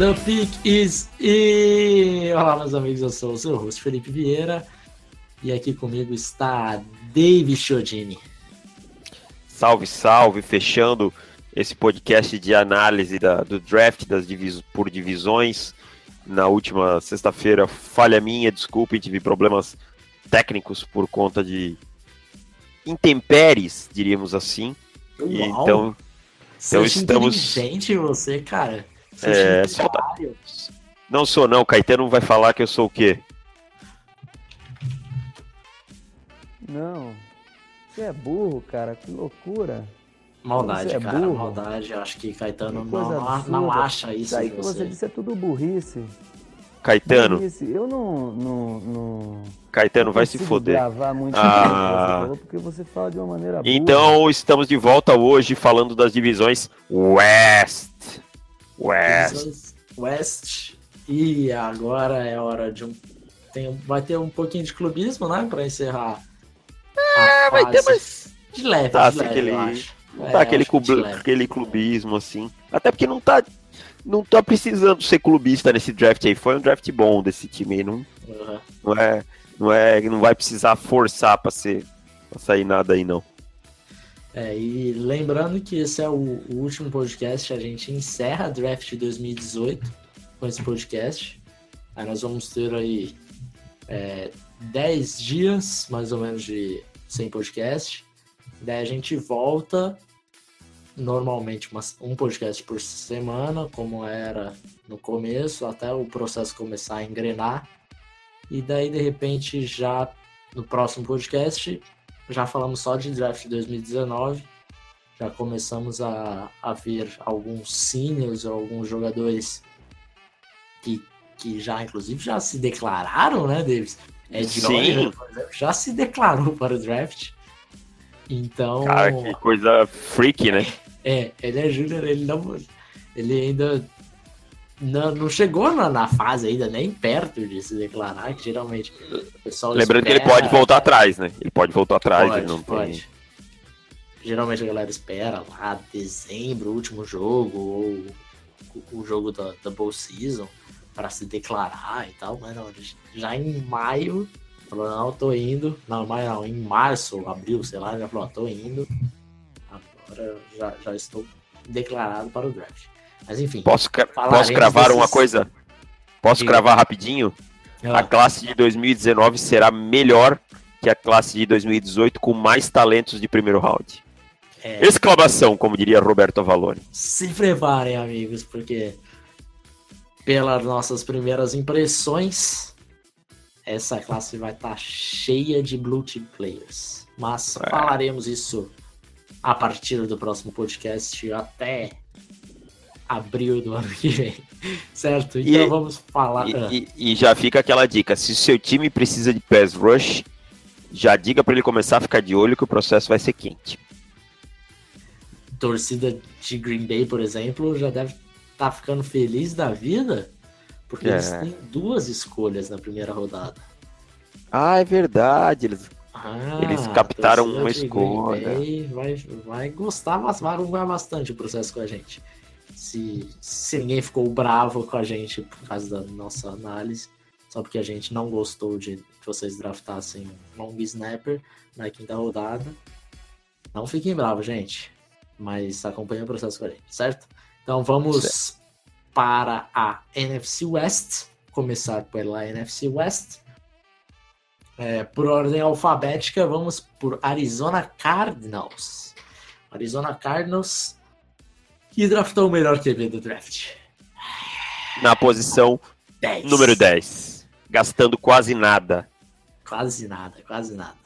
The Pick is e Olá, meus amigos, eu sou o seu host Felipe Vieira e aqui comigo está Dave Chiodini. Salve, salve, fechando esse podcast de análise da, do draft das divis, por divisões. Na última sexta-feira, falha minha, desculpe, tive problemas técnicos por conta de intempéries, diríamos assim. Uau. Então, então Seja estamos. inteligente você, cara. É, tá- literário. Não sou, não. Caetano vai falar que eu sou o quê? Não. Você é burro, cara. Que loucura. Maldade, é cara, burro. maldade. Eu acho que Caetano Que não, absurda. não acha isso aí que você. você disse é tudo burrice. Caetano, Burrice. Eu não. não, não Caetano não vai se foder. gravar muito Ah. você porque você fala de uma maneira burra. Então, estamos de volta hoje falando das divisões West. West. Divisões West. E agora é hora de um. Tem, vai ter um pouquinho de clubismo, né? Pra encerrar. É, vai ter, mas De leve, Tá, de assim, leve, aquele- não É, tá aquele, de aquele clubismo, assim. Até porque não tá, não tá precisando ser clubista nesse draft aí. Foi um draft bom desse time aí. Não, Uhum. não, é, não, é, não vai precisar forçar pra, ser, pra sair nada aí, não. É, e lembrando que esse é o, o último podcast, a gente encerra a draft 2018 com esse podcast. Aí nós vamos ter aí é, 10 dias, mais ou menos, de sem podcast. Daí a gente volta normalmente umas- um podcast por semana, como era no começo, até o processo começar a engrenar. E daí, de repente, já no próximo podcast, já falamos só de draft 2019. Já começamos a, a ver alguns seniors, alguns jogadores que, que já, inclusive, já se declararam, né, Davis? Ed Sim. Oliver, por exemplo, já se declarou para o draft. Então, Cara, que coisa freak, né? é, ele é júnior, ele não. Ele ainda não, não chegou na, na fase ainda, nem perto de se declarar, que geralmente o pessoal. Lembrando que ele espera- pode voltar atrás, né? Ele pode voltar atrás, Pode, ele não pode. tem. Geralmente a galera espera lá dezembro, último jogo, ou o- jogo da, da Bowl Season, para se declarar e tal, mas não, já em maio, falou, não, tô indo. Não, maio não, em março, abril, sei lá, já falou, tô indo. Agora já, já estou declarado para o draft. Mas enfim. Posso, posso cravar uma coisa? Posso Diga. cravar rapidinho? A ah, classe de 2019 será melhor que a classe de 2018 com mais talentos de primeiro round. É, Exclamação, como diria Roberto Avalone. se preparem, amigos, porque pelas nossas primeiras impressões, essa classe vai estar cheia de blue chip players. Mas É. falaremos isso a partir do próximo podcast até abril do ano que vem. Certo? Então E- vamos falar. E, ah, e- e já fica aquela dica: se o seu time precisa de pass rush, já diga para ele começar a ficar de olho que o processo vai ser quente. Torcida de Green Bay, por exemplo, já deve estar ficando feliz da vida, porque É. eles têm duas escolhas na primeira rodada. Ah, é verdade. Eles... Ah, Eles captaram uma de Green escolha. Bay Vai, vai gostar, mas vai bastante o processo com a gente. Se, se ninguém ficou bravo com a gente por causa da nossa análise, só porque a gente não gostou de que vocês draftassem um long snapper na quinta rodada, não fiquem bravos, gente. Mas acompanhem o processo com a gente, certo? Então vamos para a NFC West. Começar pela NFC West. É, por ordem alfabética, vamos por Arizona Cardinals. Arizona Cardinals, que draftou o melhor QB do draft. Na posição 10. número 10. Gastando quase nada. Quase nada, quase nada.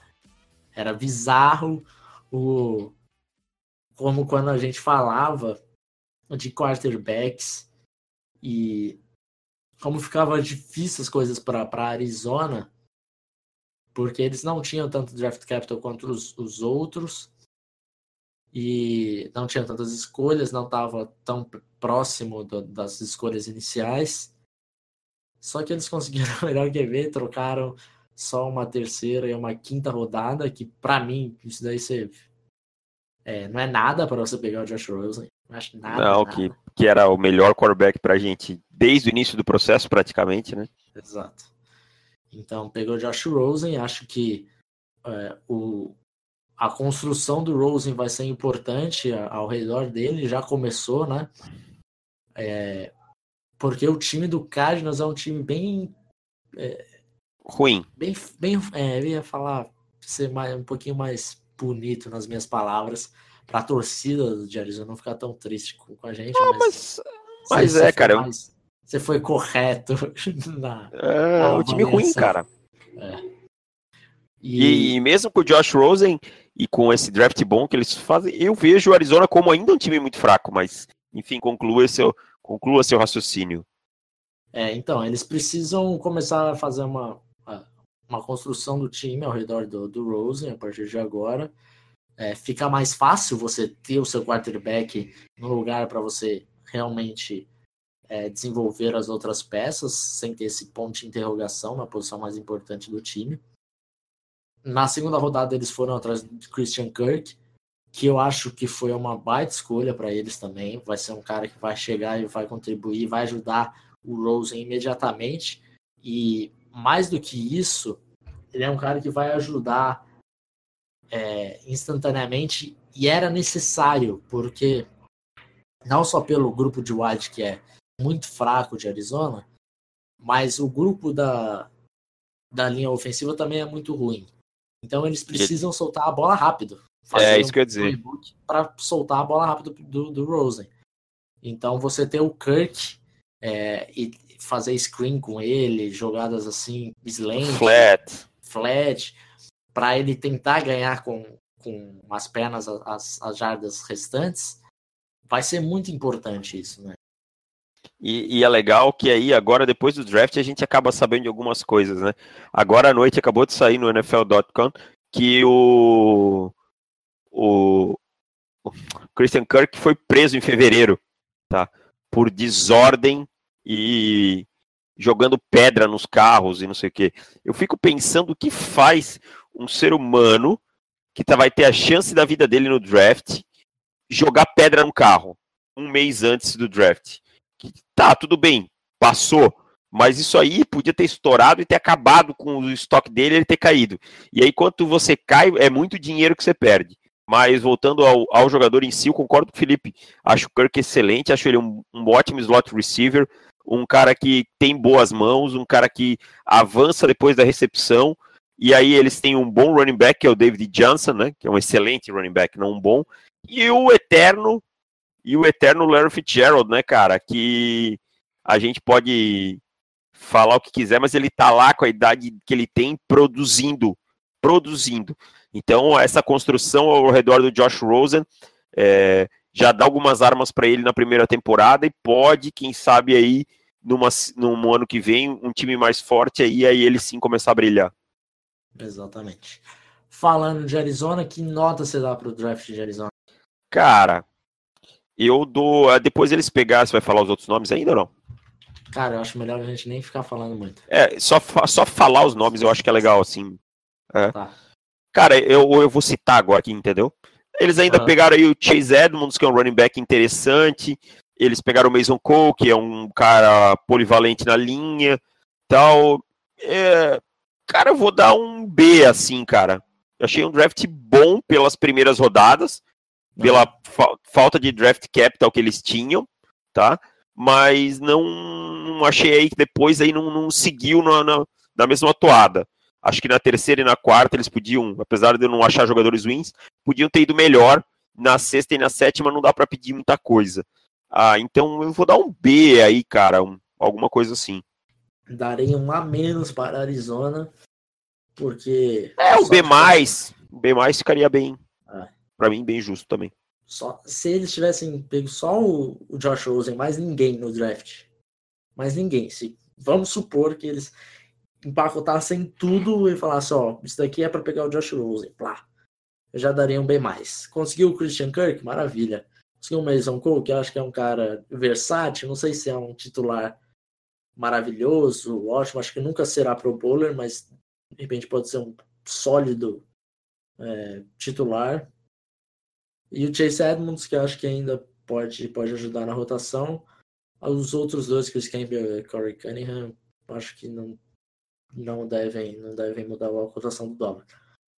Era bizarro o como quando a gente falava de quarterbacks e como ficava difícil as coisas para Arizona, porque eles não tinham tanto draft capital quanto os, os outros e não tinha tantas escolhas, não estava tão próximo do, das escolhas iniciais. Só que eles conseguiram o melhor QB, trocaram só uma terceira e uma quinta rodada, que para mim, isso daí você, é, não é nada para você pegar o Josh Rosen. Não acho nada. Não, nada. Que, que era o melhor quarterback pra gente desde o início do processo, praticamente, né? Exato. Então, pegou o Josh Rosen, acho que é, o, a construção do Rosen vai ser importante ao redor dele, já começou, né? É, porque o time do Cardinals é um time bem. É, Ruim. Bem, bem é, eu ia falar, ser mais, um pouquinho mais bonito nas minhas palavras, para a torcida de Arizona não ficar tão triste com, com a gente. Ah, mas, mas, mas é, cara. Mais, você foi correto na. É, na o time ruim, cara. É. E... e... mesmo com o Josh Rosen e com esse draft bom que eles fazem, eu vejo o Arizona como ainda um time muito fraco, mas enfim, conclua seu, conclua seu raciocínio. É, então, eles precisam começar a fazer uma, uma construção do time ao redor do, do Rosen a partir de agora. É, fica mais fácil você ter o seu quarterback no lugar para você realmente é, desenvolver as outras peças sem ter esse ponto de interrogação na posição mais importante do time. Na segunda rodada, eles foram atrás de Christian Kirk, que eu acho que foi uma baita escolha para eles também. Vai ser um cara que vai chegar e vai contribuir, vai ajudar o Rosen imediatamente. E mais do que isso, ele é um cara que vai ajudar é, instantaneamente e era necessário, porque não só pelo grupo de wide que é muito fraco de Arizona, mas o grupo da, da linha ofensiva também é muito ruim. Então eles precisam soltar a bola rápido. É isso que eu ia dizer. Para soltar a bola rápido do, do Rosen. Então você ter o Kirk é, e fazer screen com ele, jogadas assim, slant, flat, flat para ele tentar ganhar com, com as pernas as, as jardas restantes, vai ser muito importante isso, né? E, e, é legal que aí, agora, depois do draft, a gente acaba sabendo de algumas coisas, né? Agora à noite acabou de sair no NFL.com que o, o, o, Christian Kirk foi preso em fevereiro, tá? Por desordem e jogando pedra nos carros e não sei o que. Eu fico pensando o que faz um ser humano que tá, vai ter a chance da vida dele no draft jogar pedra no carro um mês antes do draft tá, tudo bem, passou. Mas isso aí podia ter estourado e ter acabado com o estoque dele ele ter caído. E aí, quando você cai, é muito dinheiro que você perde. Mas voltando ao, ao jogador em si, eu concordo com o Felipe. Acho o Kirk excelente, acho ele um, um ótimo slot receiver, um cara que tem boas mãos, um cara que avança depois da recepção. E aí eles têm um bom running back, que é o David Johnson, né? Que é um excelente running back, não um bom. E o eterno e o eterno Larry Fitzgerald, né, cara? Que a gente pode falar o que quiser, mas ele tá lá com a idade que ele tem produzindo, produzindo. Então, essa construção ao redor do Josh Rosen é, já dá algumas armas para ele na primeira temporada e pode, quem sabe aí, numa, num ano que vem, um time mais forte aí, aí ele sim começar a brilhar. Exatamente. Falando de Arizona, que nota você dá para o draft de Arizona? Cara, eu dou. Ah, depois eles pegar, você vai falar os outros nomes ainda ou não? Cara, eu acho melhor a gente nem ficar falando muito. É, só, só falar os nomes eu acho que é legal, assim. É. Tá. Cara, eu, eu vou citar agora aqui, entendeu? Eles ainda uhum. pegaram aí o Chase Edmonds, que é um running back interessante. Eles pegaram o Mason Cole, que é um cara polivalente na linha. Tal. É... Cara, eu vou dar um B, assim, cara. Eu achei um draft bom pelas primeiras rodadas pela fa falta de draft capital que eles tinham, tá? Mas não, não achei aí que depois aí não, não seguiu na, na, na, mesma toada. Acho que na terceira e na quarta eles podiam, apesar de eu não achar jogadores ruins, podiam ter ido melhor. Na sexta e na sétima não dá para pedir muita coisa. Ah, então eu vou dar um B aí, cara, um, alguma coisa assim. Darei um A menos para Arizona, porque. É, o B, mais, o B mais ficaria bem para mim, bem justo também. Só, se eles tivessem pego só o, o Josh Rosen, mais ninguém no draft. Mais ninguém. Se vamos supor que eles empacotassem tudo e falassem, ó, isso daqui é para pegar o Josh Rosen, plá. Já daria um bem mais. Conseguiu o Christian Kirk? Maravilha. Conseguiu o Mason Cole, que eu acho que é um cara versátil, não sei se é um titular maravilhoso, ótimo, acho que nunca será pro bowler, mas de repente pode ser um sólido é, titular. E o Chase Edmonds, que eu acho que ainda pode, pode ajudar na rotação. Os outros dois, Chris Campbell e Corey Cunningham, acho que não, não, devem, não devem mudar a rotação do dólar.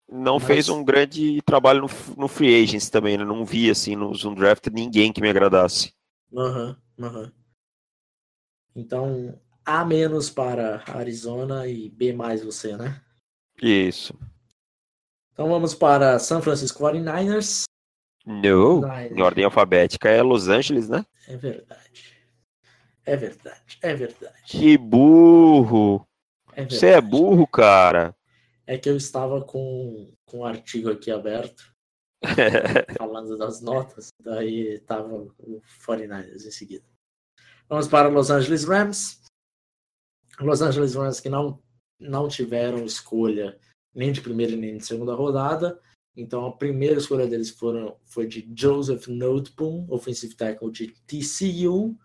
Não Mas... fez um grande trabalho no, no free agents também, né? Não vi, assim, no Zoom Draft ninguém que me agradasse. Aham, uhum, aham. Uhum. Então, A menos para Arizona e B mais você, né? Isso. Então vamos para San Francisco 49ers. Não, em ordem alfabética é Los Angeles, né? É verdade. É verdade, é verdade. Que burro! É Você é burro, cara. É que eu estava com, com um artigo aqui aberto, falando das notas, daí estava o 49ers em seguida. Vamos para Los Angeles Rams. Los Angeles Rams que não, não tiveram escolha nem de primeira nem de segunda rodada. Então a primeira escolha deles foram, foi de Joseph Noteboom, offensive tackle de TCU.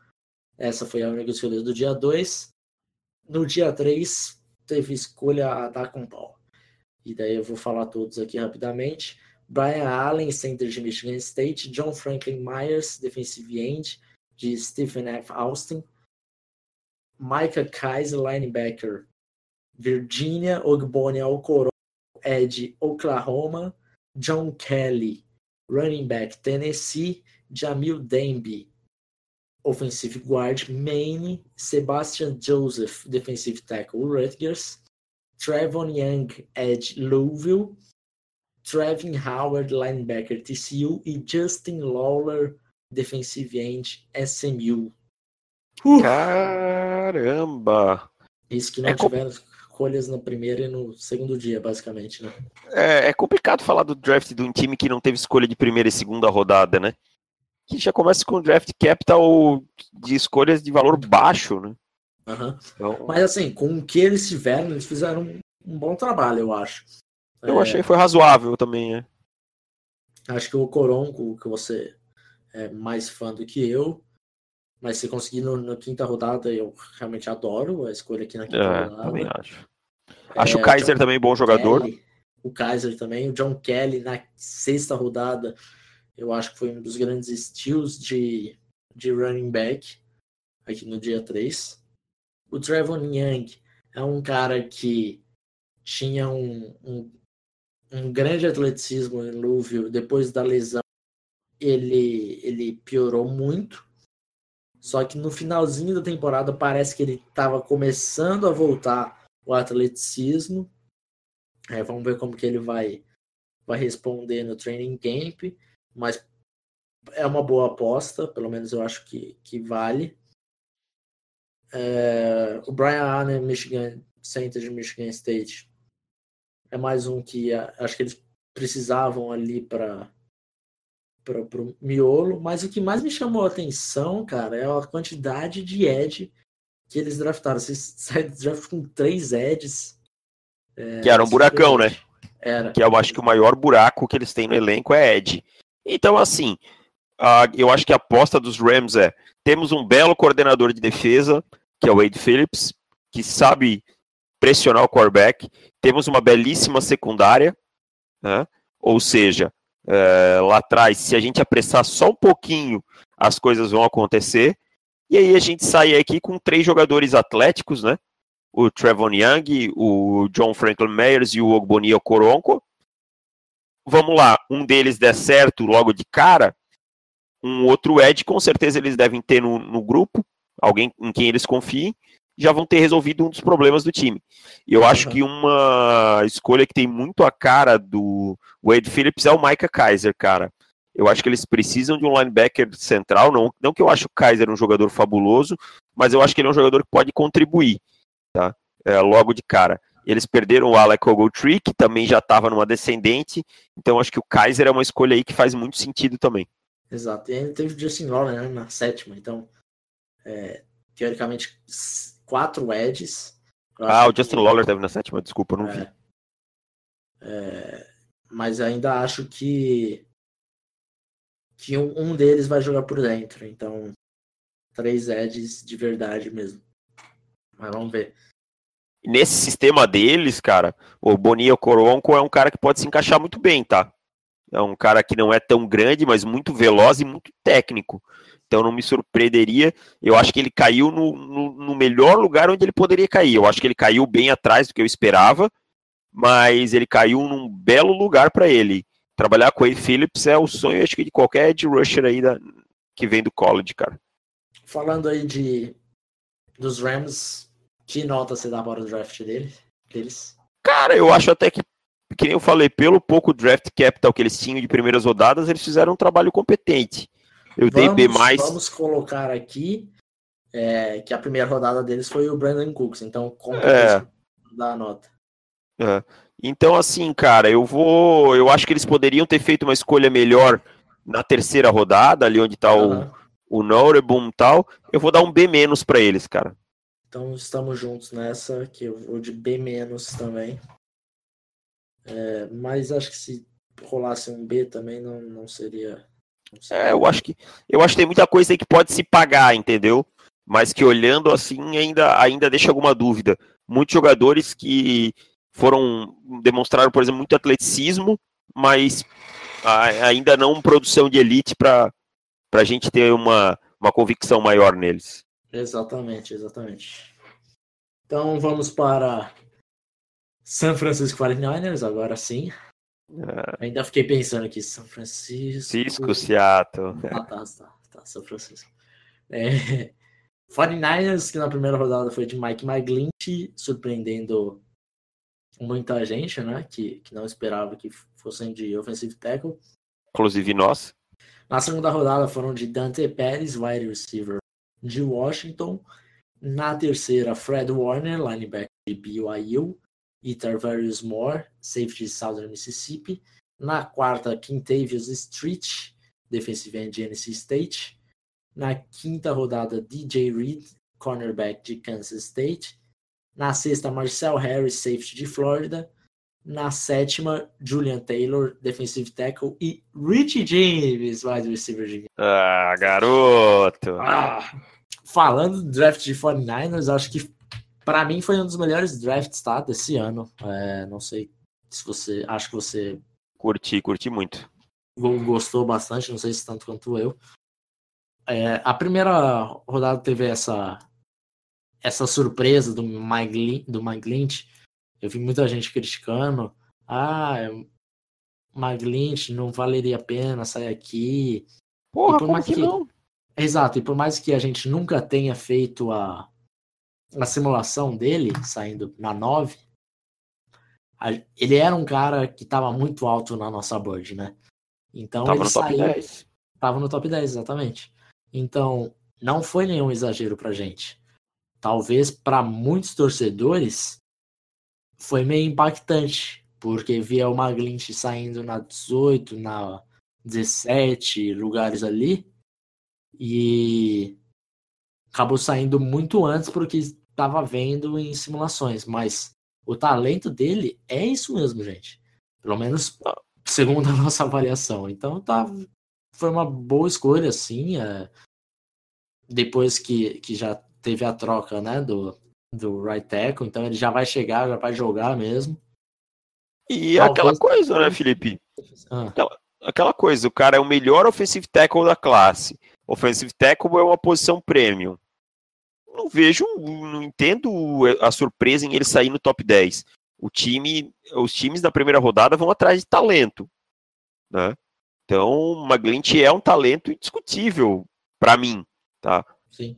Essa foi a única escolha do dia 2. No dia 3, teve escolha a dar com pau. E daí eu vou falar todos aqui rapidamente. Brian Allen, center de Michigan State. John Franklin Myers, defensive end de Stephen F. Austin. Micah Kaiser, linebacker, Virginia. Ogboni Alcoró, Ed Oklahoma, John Kelly, running back Tennessee, Jamil Demby, offensive guard Maine, Sebastian Joseph, defensive tackle Rutgers, Trevon Young, edge Louisville, Trevin Howard, linebacker TCU e Justin Lawler, defensive end SMU. Uh! Caramba! Isso que não é tiveram escolhas na primeira e no segundo dia, basicamente, né? É, é, complicado falar do draft de um time que não teve escolha de primeira e segunda rodada, né? Que já começa com draft capital de escolhas de valor baixo, né? Uhum. Então... Mas assim, com o que eles tiveram, eles fizeram um, um bom trabalho, eu acho. Eu é... achei que foi razoável também, né? Acho que o Coronco, que você é mais fã do que eu, mas se conseguir no, na quinta rodada, eu realmente adoro a escolha aqui na quinta é, rodada. Também acho. Acho é, o Kaiser John também bom jogador. Kelly, o Kaiser também, o John Kelly na sexta rodada, eu acho que foi um dos grandes estilos de, de running back aqui no dia 3. O Trevor Young é um cara que tinha um, um, um grande atleticismo em Louisville. Depois da lesão, ele, ele piorou muito só que no finalzinho da temporada parece que ele estava começando a voltar o atleticismo. É, vamos ver como que ele vai, vai responder no training camp. Mas é uma boa aposta, pelo menos eu acho que, que vale. É, o Brian Allen, Michigan Center de Michigan State, é mais um que acho que eles precisavam ali para para o miolo, mas o que mais me chamou a atenção, cara, é a quantidade de Ed que eles draftaram. Vocês saem do draft com três Eds. É, que era um buracão, né? Era. Que eu acho que o maior buraco que eles têm no elenco é Ed. Então, assim, eu acho que a aposta dos Rams é: temos um belo coordenador de defesa, que é o Wade Phillips, que sabe pressionar o quarterback. Temos uma belíssima secundária, né? ou seja, é, lá atrás, se a gente apressar só um pouquinho, as coisas vão acontecer. E aí a gente sai aqui com três jogadores atléticos, né? O Trevon Young, o John Franklin Myers e o Ogboni Koronko. Vamos lá, um deles der certo logo de cara, um outro Ed, com certeza eles devem ter no, no grupo, alguém em quem eles confiem já vão ter resolvido um dos problemas do time. E eu acho que uma escolha que tem muito a cara do Wade Phillips é o Micah Kaiser, cara. Eu acho que eles precisam de um linebacker central, não, não que eu acho o Kaiser um jogador fabuloso, mas eu acho que ele é um jogador que pode contribuir, tá? É, logo de cara. Eles perderam o Alec Ogletree, que também já estava numa descendente, então acho que o Kaiser é uma escolha aí que faz muito sentido também. Exato, e ainda teve o Justin Lawler né, na sétima, então é, teoricamente quatro edges. ah, o Justin que... Lawler teve na sétima, desculpa, não é, vi. É, mas ainda acho que que um, um, deles vai jogar por dentro. Então, três edges de verdade mesmo. Mas vamos ver. Nesse sistema deles, cara, o Boninho Coronco é um cara que pode se encaixar muito bem, tá? É um cara que não é tão grande, mas muito veloz e muito técnico. Então não me surpreenderia. Eu acho que ele caiu no, no, no, melhor lugar onde ele poderia cair. Eu acho que ele caiu bem atrás do que eu esperava, mas ele caiu num belo lugar para ele. Trabalhar com ele Phillips é o sonho, acho que de qualquer edge rusher aí da, que vem do college, cara. Falando aí de dos Rams, que nota você dá para o draft dele, deles? Cara, eu acho até que que nem eu falei, pelo pouco draft capital que eles tinham de primeiras rodadas, eles fizeram um trabalho competente. Eu vamos, dei B+. Vamos colocar aqui é, que a primeira rodada deles foi o Brandon Cooks, então como é. dá a nota? É. Então, assim, cara, eu vou. Eu acho que eles poderiam ter feito uma escolha melhor na terceira rodada, ali onde tá uhum. o, o Norebum e tal. Eu vou dar um B menos para eles, cara. Então estamos juntos nessa, que eu vou de B menos também. É, mas acho que se rolasse um B também não, não seria. Não seria... É, eu acho que eu acho que tem muita coisa aí que pode se pagar, entendeu? Mas que olhando assim ainda, ainda deixa alguma dúvida. Muitos jogadores que foram demonstraram, por exemplo, muito atleticismo, mas ainda não produção de elite para a gente ter uma, uma convicção maior neles. Exatamente, exatamente. Então vamos para San Francisco 49ers, agora sim. É. Ainda fiquei pensando aqui, São Francisco. Cisco, Seattle. Ah, tá, tá, tá, São Francisco. É, 49ers, que na primeira rodada foi de Mike McGlinchey, surpreendendo muita gente, né? Que, que não esperava que fossem de offensive tackle. Inclusive nós. Na segunda rodada foram de Dante Pérez, wide receiver de Washington. Na terceira, Fred Warner, linebacker de BYU e Tarvarius Moore, safety de Southern Mississippi. Na quarta, Quintavious Street, defensive end de NC State. Na quinta rodada, DJ Reed, cornerback de Kansas State. Na sexta, Marcel Harris, safety de Florida. Na sétima, Julian Taylor, defensive tackle. E Richie James, wide receiver de Ah, garoto! Ah, falando do draft de 49ers, acho que para mim foi um dos melhores drafts tá, desse ano. É, não sei se você. Acho que você. Curti, curti muito. Gostou bastante, não sei se tanto quanto eu. É, a primeira rodada teve essa essa surpresa do Mike, do Mike Lynch. Eu vi muita gente criticando. Ah, Mike Lynch não valeria a pena sair aqui. Porra, por mais que, que não? Exato, e por mais que a gente nunca tenha feito a, a simulação dele, saindo na 9, ele era um cara que estava muito alto na nossa board, né? Então tava ele no saiu, top 10. Tava no top 10, exatamente. Então, não foi nenhum exagero pra gente. Talvez para muitos torcedores foi meio impactante, porque via o Maglint saindo na 18, na 17 lugares ali, e acabou saindo muito antes porque estava vendo em simulações, mas o talento dele é isso mesmo, gente. Pelo menos segundo a nossa avaliação. Então tá, foi uma boa escolha, sim. É, depois que, que já teve a troca, né, do, do right tackle, então ele já vai chegar, já vai jogar mesmo. E Talvez... aquela coisa, né, Felipe? Ah. Aquela, aquela coisa, o cara é o melhor offensive tackle da classe. Offensive tackle é uma posição premium não vejo, não entendo a surpresa em ele sair no top 10. O time, os times da primeira rodada vão atrás de talento, né? Então, o Maglint é um talento indiscutível para mim, tá?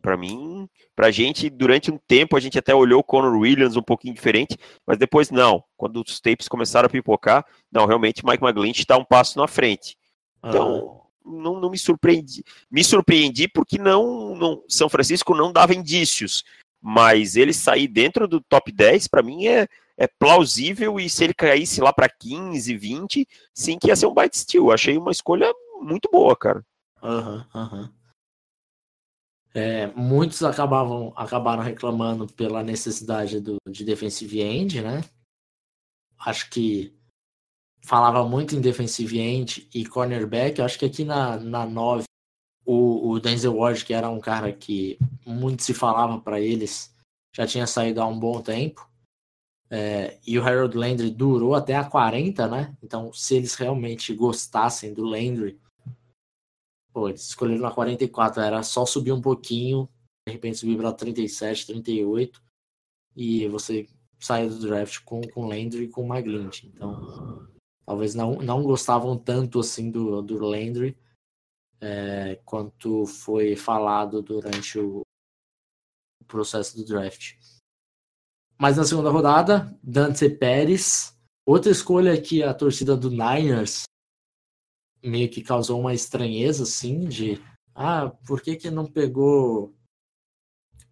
Para mim, pra gente, durante um tempo a gente até olhou o Conor Williams um pouquinho diferente, mas depois não. Quando os tapes começaram a pipocar, não, realmente Mike McGlinch está um passo na frente. Então, não, não me surpreendi. Me surpreendi porque não, não São Francisco não dava indícios, mas ele sair dentro do top 10 para mim é, é plausível e se ele caísse lá para 15, 20, sim que ia ser um bite steal. Achei uma escolha muito boa, cara. Aham, uhum, aham. Uhum. É, muitos acabavam, acabaram reclamando pela necessidade do, de defensive end, né? Acho que falava muito em defensive end e cornerback. Acho que aqui na, na 9, o, o Denzel Ward, que era um cara que muito se falava para eles, já tinha saído há um bom tempo. É, e o Harold Landry durou até a 40, né? Então, se eles realmente gostassem do Landry, Pô, eles escolheram na 44, era só subir um pouquinho, de repente subir para 37, 38, e você sair do draft com, com Landry e com McGlinchey. Então, talvez não, não gostavam tanto assim do, do Landry é, quanto foi falado durante o processo do draft. Mas na segunda rodada, Dante Pérez, outra escolha que a torcida do Niners meio que causou uma estranheza, assim, de ah, por que que não pegou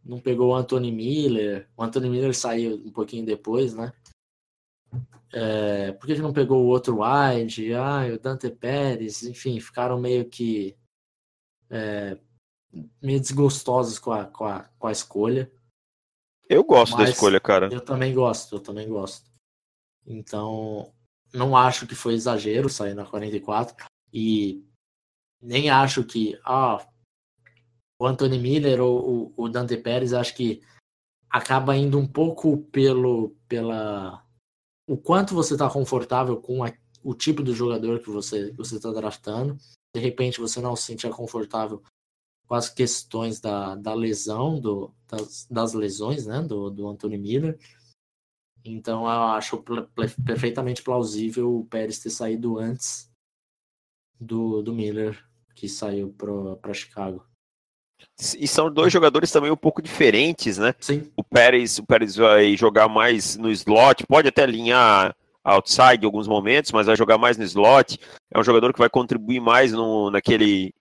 não pegou o Anthony Miller? O Anthony Miller saiu um pouquinho depois, né? É, por que, que não pegou o outro wide? Ah, o Dante Pérez, enfim, ficaram meio que é, meio desgostosos com a, com a, com a escolha. Eu gosto da escolha, cara. Eu também gosto, eu também gosto. Então, não acho que foi exagero sair na 44. E nem acho que ah, o Anthony Miller ou o, Dante Pérez, acho que acaba indo um pouco pelo pela o quanto você está confortável com a, o tipo de jogador que você você está draftando. De repente você não se sente confortável com as questões da, da lesão, do, das, das lesões né, do, do Anthony Miller. Então eu acho perfeitamente plausível o Pérez ter saído antes do, do Miller, que saiu para Chicago. E são dois jogadores também um pouco diferentes, né? Sim. O Pérez, o Pérez vai jogar mais no slot, pode até alinhar outside em alguns momentos, mas vai jogar mais no slot. É um jogador que vai contribuir mais no, naquele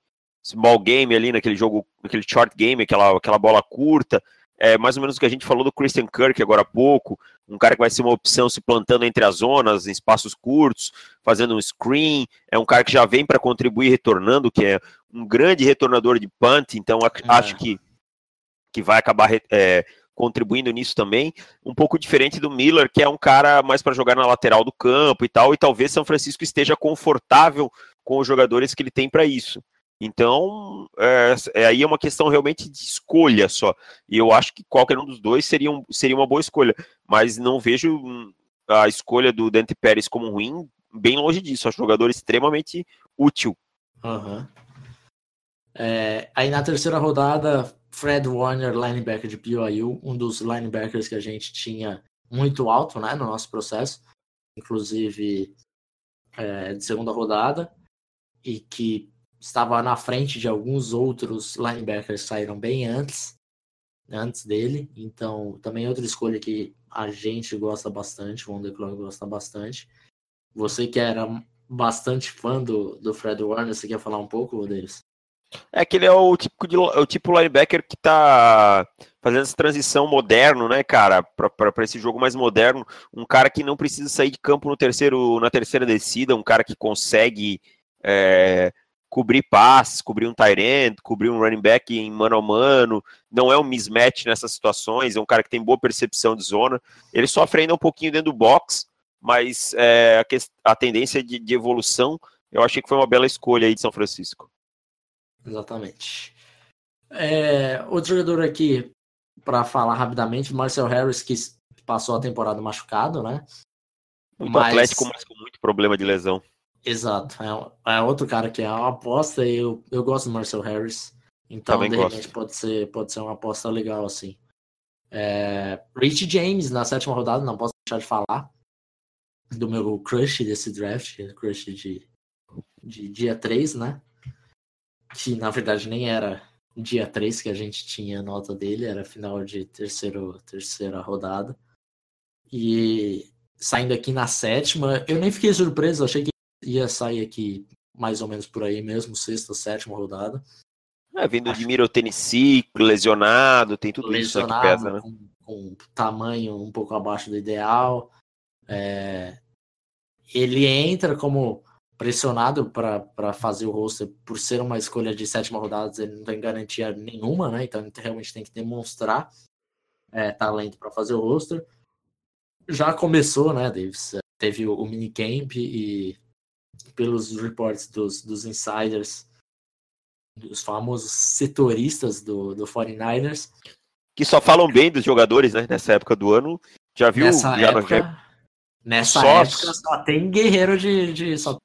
small game ali, naquele jogo, naquele short game, aquela, aquela bola curta é mais ou menos o que a gente falou do Christian Kirk agora há pouco, um cara que vai ser uma opção se plantando entre as zonas, em espaços curtos, fazendo um screen, é um cara que já vem para contribuir retornando, que é um grande retornador de punt, então é. acho que, que vai acabar é, contribuindo nisso também, um pouco diferente do Miller, que é um cara mais para jogar na lateral do campo e tal, e talvez São Francisco esteja confortável com os jogadores que ele tem para isso. Então, é, é, aí é uma questão realmente de escolha só. E eu acho que qualquer um dos dois seria, um, seria uma boa escolha. Mas não vejo hum, a escolha do Dante Pérez como ruim, bem longe disso. Acho um jogador extremamente útil. Uhum. É, aí na terceira rodada, Fred Warner, linebacker de BYU, um dos linebackers que a gente tinha muito alto né, no nosso processo, inclusive é, de segunda rodada, e que estava na frente de alguns outros linebackers que saíram bem antes, antes dele. Então, também outra escolha que a gente gosta bastante, o Underclock gosta bastante. Você que era bastante fã do, do Fred Warner, você quer falar um pouco deles? É que ele é o tipo de o tipo linebacker que tá fazendo essa transição moderno, né, cara, para esse jogo mais moderno, um cara que não precisa sair de campo no terceiro na terceira descida, um cara que consegue é, cobrir passes, cobrir um tight end, cobrir um running back em mano a mano, não é um mismatch nessas situações, é um cara que tem boa percepção de zona. Ele sofre ainda um pouquinho dentro do box, mas é, a, a, tendência de, de, evolução, eu achei que foi uma bela escolha aí de São Francisco. Exatamente. É, outro jogador aqui, para falar rapidamente, Marcel Harris, que passou a temporada machucado, né? Muito mas... atlético, mas com muito problema de lesão. Exato. É, é, outro cara que é uma aposta e eu, eu gosto do Marcel Harris. Então, Também de gosto. repente, pode ser, pode ser uma aposta legal, assim. É, Rich James, na sétima rodada, não posso deixar de falar do meu crush desse draft, crush de, de dia 3, né? Que na verdade nem era dia 3 que a gente tinha nota dele, era final de terceiro, terceira rodada. E saindo aqui na sétima, eu nem fiquei surpreso, achei que ia sair aqui mais ou menos por aí mesmo, sexta, sétima rodada. É, vindo Acho... de Miro Tennessee, lesionado, tem tudo lesionado, isso que pesa, né? Com, com tamanho um pouco abaixo do ideal. É... Ele entra como pressionado para fazer o roster por ser uma escolha de sétima rodada, ele não tem garantia nenhuma, né? Então ele realmente tem que demonstrar é, talento para fazer o roster. Já começou, né, Davis? Teve o, o minicamp e pelos reports dos, dos insiders, dos famosos setoristas do, do 49ers. Que só falam bem dos jogadores, né? Nessa época do ano. Já viu? Nessa já, época, nessa Só- época só tem guerreiro de, de só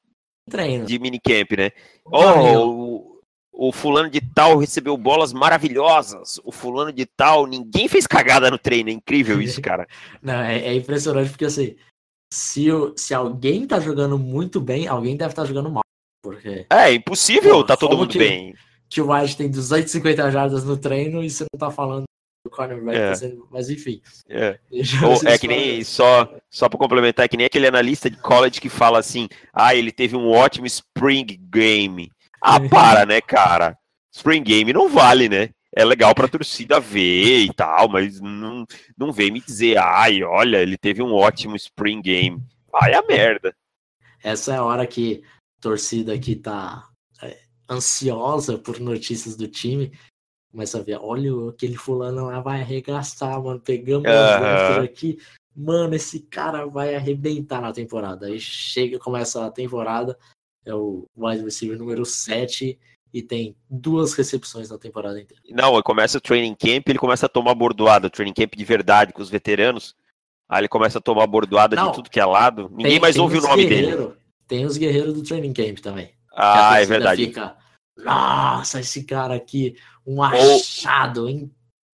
treino. de minicamp, né? Oh, o, o fulano de tal recebeu bolas maravilhosas. O fulano de tal, ninguém fez cagada no treino. É incrível isso, cara. Não, é, é impressionante porque assim, se, se alguém tá jogando muito bem, alguém deve estar jogando mal. Porque É impossível, Pô, tá todo mundo que- bem. que o White tem 250 jardas no treino e você não tá falando do cornerback, É. tá sendo- mas enfim. É. Ou é que nem só só para complementar, é que nem aquele analista de college que fala assim: "Ah, ele teve um ótimo spring game". Ah, para, né, cara? Spring game não vale, né? É legal pra torcida ver e tal, mas não, não vem me dizer, ai, olha, ele teve um ótimo spring game. Vai a merda. Essa é a hora que a torcida aqui tá é, ansiosa por notícias do time. Começa a ver, olha, aquele fulano lá vai arregaçar, mano. Pegamos drafter aqui. Mano, esse cara vai arrebentar na temporada. Aí chega, começa a temporada, é o wide receiver número 7 e tem duas recepções na temporada inteira. Não, começa o training camp, ele começa a tomar bordoada, training camp de verdade com os veteranos. Aí ele começa a tomar bordoada Não. de tudo que é lado. Ninguém Tem- mais tem ouve o nome dele. Tem os guerreiros do training camp também. Ah, é verdade. Fica, Nossa, esse cara aqui, um achado, hein?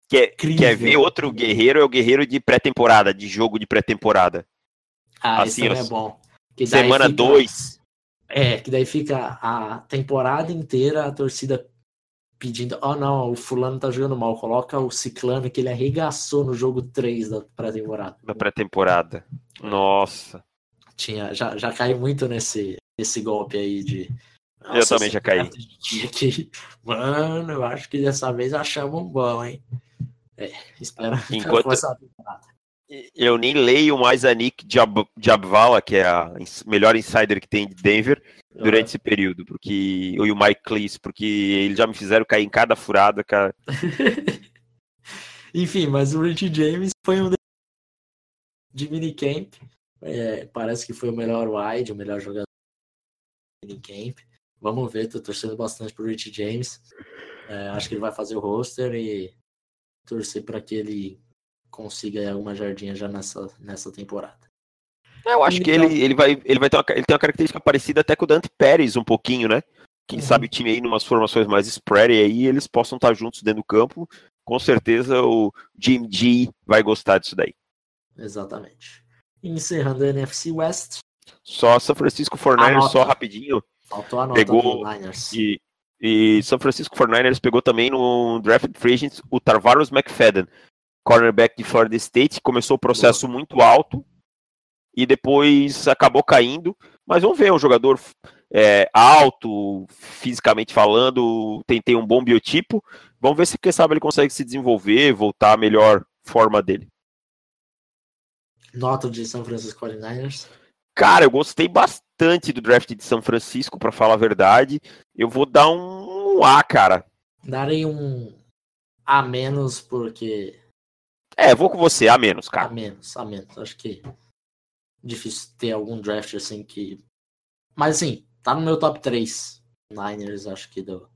Quer, Incrível. quer ver outro guerreiro? É o guerreiro de pré-temporada, de jogo de pré-temporada. Ah, Assim, ó, é bom. Semana fica- 2. É, que daí fica a temporada inteira a torcida pedindo, oh não, o fulano tá jogando mal, coloca o ciclano que ele arregaçou no jogo 3 da pré-temporada. da pré-temporada. Nossa. Tinha, já, já caiu muito nesse, nesse golpe aí de. Eu também já caí. que- Mano, eu acho que dessa vez achamos um bom, hein? É, espera. Enquanto- começar a temporada. Eu nem leio mais a Nick Jab Jabvala, que é a melhor insider que tem de Denver, durante esse período, porque eu e o Mike Cleese, porque eles já me fizeram cair em cada furada, cara. Enfim, mas o Richie James foi um de- de minicamp. É, parece que foi o melhor wide, o melhor jogador de minicamp. Vamos ver, tô torcendo bastante pro Richie James. É, acho que ele vai fazer o roster e torcer para que ele consiga alguma jardinha já nessa, nessa temporada. Eu acho que Então- ele, ele vai, ele vai ter uma, ele tem uma característica parecida até com o Dante Pérez um pouquinho, né? Quem Uhum. sabe o time aí numas formações mais spread e aí eles possam estar juntos dentro do campo. Com certeza o Jim G vai gostar disso daí. Exatamente. E encerrando a NFC West, Só São Francisco 49ers, Anota. só rapidinho. faltou a nota Pegou do Niners. E, e São Francisco 49ers pegou também no draft free agents o Tarvaros McFadden, cornerback de Florida State, começou o processo muito alto e depois acabou caindo, mas vamos ver, um jogador é, alto, fisicamente falando, tem, tem um bom biotipo, vamos ver se quem sabe ele consegue se desenvolver, voltar à melhor forma dele. Nota de São Francisco 49ers. Cara, eu gostei bastante do draft de São Francisco, para falar a verdade, eu vou dar um A, cara. Darei um a menos porque É, vou com você, A menos, A cara. menos, a menos. Acho que difícil ter algum draft assim que. Mas assim, tá no meu top 3. Niners, acho que do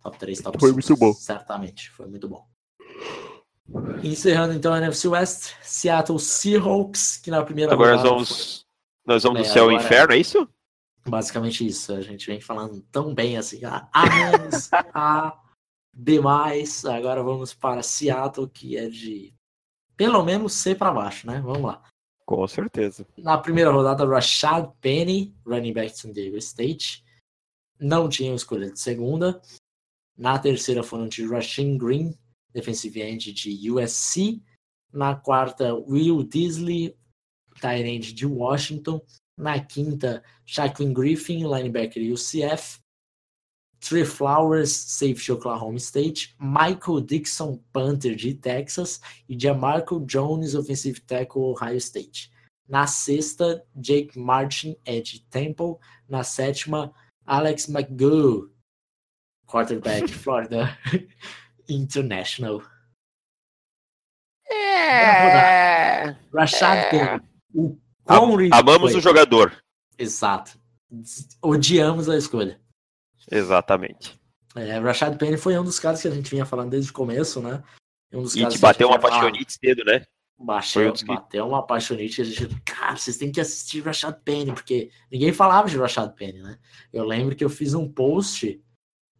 top 3, top Foi 5, muito bom. Certamente, foi muito bom. Encerrando então a NFC West, Seattle Seahawks, que na primeira Agora nós vamos, nós vamos do É, céu ao inferno, é isso? basicamente isso. A gente vem falando tão bem assim, a, a menos, a demais. Agora vamos para Seattle, que é de pelo menos C para baixo, né? Vamos lá. Com certeza. Na primeira rodada, Rashad Penny, running back de San Diego State. Não tinham escolha de segunda. Na terceira foram de Rashin Green, defensive end de USC. Na quarta, Will Disley, tight end de Washington. Na quinta, Shaquin Griffin, linebacker de UCF. Trey Flowers, safety Oklahoma State. Michael Dixon, punter de Texas. E Jamarco Jones, offensive tackle Ohio State. Na sexta, Jake Martin, Ed Temple. Na sétima, Alex McGough, quarterback, Florida International. É. Rashad É. O Amamos foi. o jogador. Exato. Odiamos a escolha. Exatamente. É, Rashad Penny foi um dos caras que a gente vinha falando desde o começo, né? Um dos E te bateu uma já falava, paixonite cedo, né? Um dos que- bateu uma apaixonite que a gente. Cara, vocês têm que assistir Rashad Penny, porque ninguém falava de Rashad Penny, né? Eu lembro que eu fiz um post,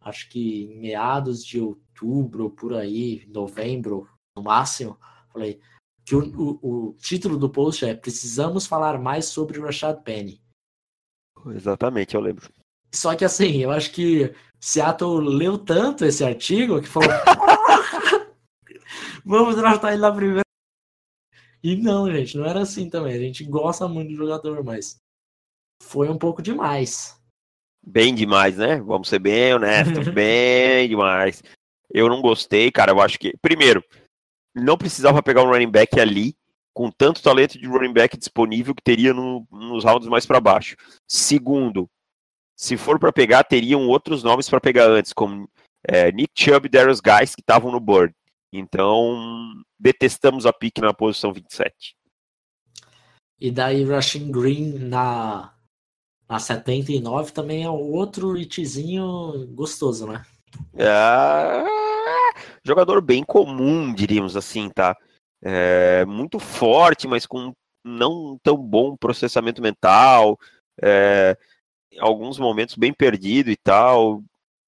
acho que em meados de outubro, por aí, novembro, no máximo. Falei que o, o, o título do post é Precisamos falar mais sobre Rashad Penny. Exatamente, eu lembro. Só que assim, eu acho que Seattle leu tanto esse artigo que falou: Vamos draftar ele na primeira. E não, gente, não era assim também. A gente gosta muito do jogador, mas foi um pouco demais. Bem demais, né? Vamos ser bem honestos, bem demais. Eu não gostei, cara. Eu acho que, primeiro, não precisava pegar um running back ali com tanto talento de running back disponível que teria no- nos rounds mais para baixo. Segundo, se for para pegar, teriam outros nomes para pegar antes, como é, Nick Chubb e Darius Guys que estavam no board. Então, detestamos a pick na posição 27. E daí Rushing Green na, na 79 também é outro itzinho gostoso, né? É, jogador bem comum, diríamos assim, tá? É, muito forte, mas com não tão bom processamento mental. é, alguns momentos bem perdido e tal.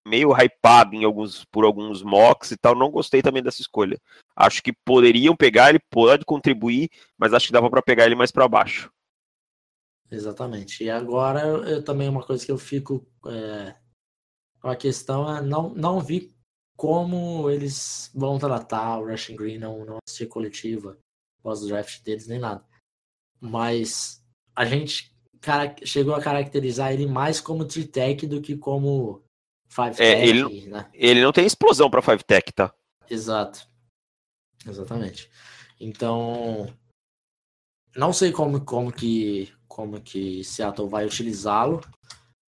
Meio hypado em alguns, por alguns mocks e tal. Não gostei também dessa escolha. Acho que poderiam pegar, ele pode contribuir, mas acho que dava para pegar ele mais para baixo. Exatamente. E agora eu, também uma coisa que eu fico é, a questão é não, não vi como eles vão tratar o Rushing Green, não, não assisti coletiva pós-draft deles nem nada. Mas a gente chegou a caracterizar ele mais como tree tech do que como five É, tech, ele né? Ele não tem explosão para 5 tech, tá? Exato. Exatamente. Então, não sei como, como que como que Seattle vai utilizá-lo.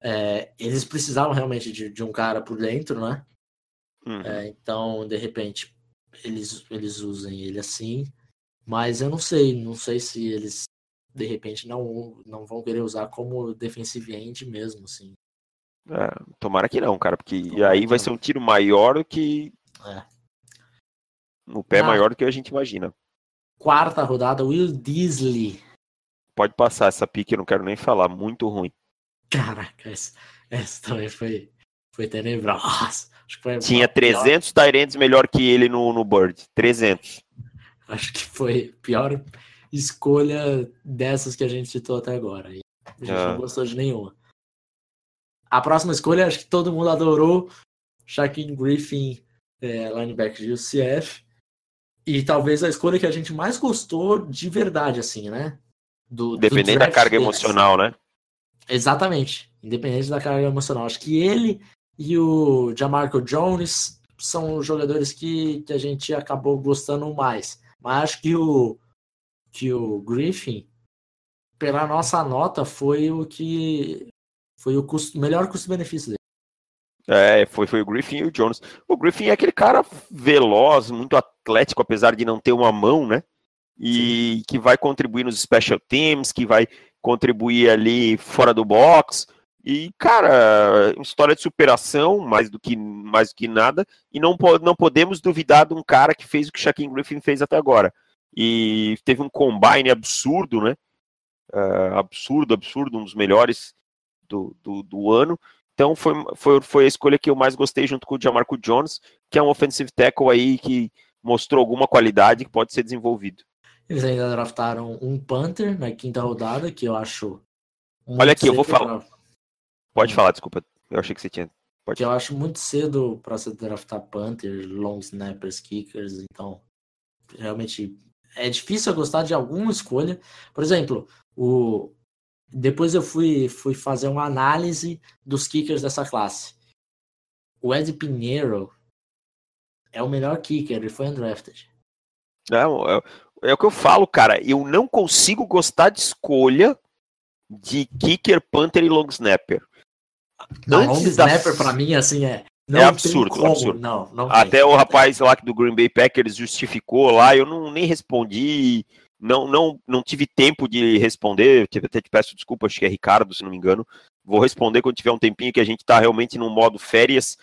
É, eles precisavam realmente de, de um cara por dentro, né? Uhum. É, então, de repente, eles, eles usem ele assim. Mas eu não sei, não sei se eles de repente não, não vão querer usar como defensive end mesmo, assim. É, tomara que não, cara, porque Tomara aí vai não. ser um tiro maior do que. É. No pé Ah. maior do que a gente imagina. Quarta rodada, Will Disley. Pode passar essa pique, eu não quero nem falar. Muito ruim. Caraca, essa, essa também foi, foi tenebrosa. Tinha pior- 300 Tyrants melhor que ele no, no Bird. 300. acho que foi pior escolha dessas que a gente citou até agora. E a gente Ah. não gostou de nenhuma. A próxima escolha, acho que todo mundo adorou. Shaquille Griffin, é, linebacker de UCF. E talvez a escolha que a gente mais gostou de verdade, assim, né? Do, do Dependendo da carga emocional, né? Exatamente. Independente da carga emocional. Acho que ele e o Jamarco Jones são os jogadores que, que a gente acabou gostando mais. Mas acho que o, que o Griffin, pela nossa nota, foi o que foi o custo, melhor custo-benefício dele. É, foi, foi o Griffin e o Jones. O Griffin é aquele cara veloz, muito atlético, apesar de não ter uma mão, né? E que vai contribuir nos special teams, que vai contribuir ali fora do box. E, cara, história de superação, mais do que, mais do que nada. E não, não podemos duvidar de um cara que fez o que Shaquille Griffin fez até agora. E teve um combine absurdo, né? Ah, absurdo, absurdo, um dos melhores do, do, do ano. Então foi, foi, foi a escolha que eu mais gostei junto com o Jamarco Jones, que é um offensive tackle aí que mostrou alguma qualidade que pode ser desenvolvido. Eles ainda draftaram um Panther na quinta rodada, que eu acho. Olha aqui, eu vou falar. pra- Pode falar, desculpa. Eu achei que você tinha. Pode. que eu acho muito cedo para se draftar Panther, long snappers, kickers, então realmente é difícil eu gostar de alguma escolha. Por exemplo, o depois eu fui fui fazer uma análise dos kickers dessa classe. O Ed Pinheiro é o melhor kicker, ele foi undrafted. Não, é- é o que eu falo, cara. Eu não consigo gostar de escolha de kicker, punter e long snapper. Não, long snapper pra mim, assim, é. Não é absurdo, absurdo. Não, não Até tem. o rapaz lá do Green Bay Packers justificou lá, eu não nem respondi, não não não tive tempo de responder, até te peço desculpa, acho que é Ricardo, se não me engano. Vou responder quando tiver um tempinho que a gente tá realmente num modo férias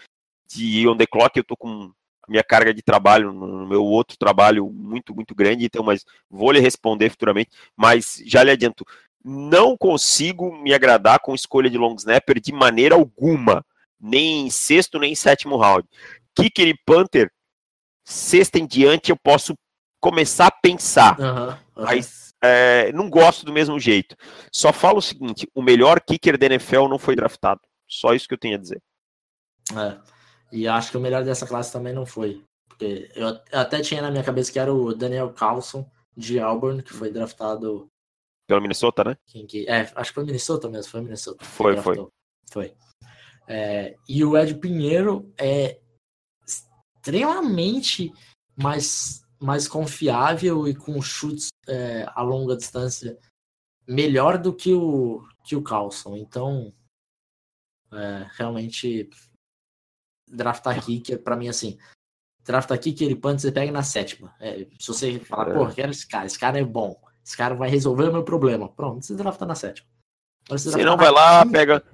de on the clock, eu tô com minha carga de trabalho no meu outro trabalho muito, muito grande, então, mas vou lhe responder futuramente, mas já lhe adianto, não consigo me agradar com escolha de long snapper de maneira alguma, nem em sexto, nem em sétimo round. Kicker e Panther, sexta em diante eu posso começar a pensar, uhum, uhum. mas é, não gosto do mesmo jeito. Só falo o seguinte, o melhor kicker da NFL não foi draftado, só isso que eu tenho a dizer. É. E acho que o melhor dessa classe também não foi. Porque eu até tinha na minha cabeça que era o Daniel Carlson, de Auburn, que foi draftado. Pelo Minnesota, né? Quem que... É, acho que foi Minnesota mesmo, foi Minnesota. Foi, foi. Foi. É, e o Ed Pinheiro é extremamente mais, mais confiável e com chutes é, a longa distância melhor do que o, que o Carlson. Então, é, realmente draftar aqui, que para mim, assim, draftar aqui que ele pode você pega na sétima. É, se você falar, é. pô, quero esse cara, esse cara é bom, esse cara vai resolver o meu problema. Pronto, você drafta na sétima. Se não vai lá, quinta, pega.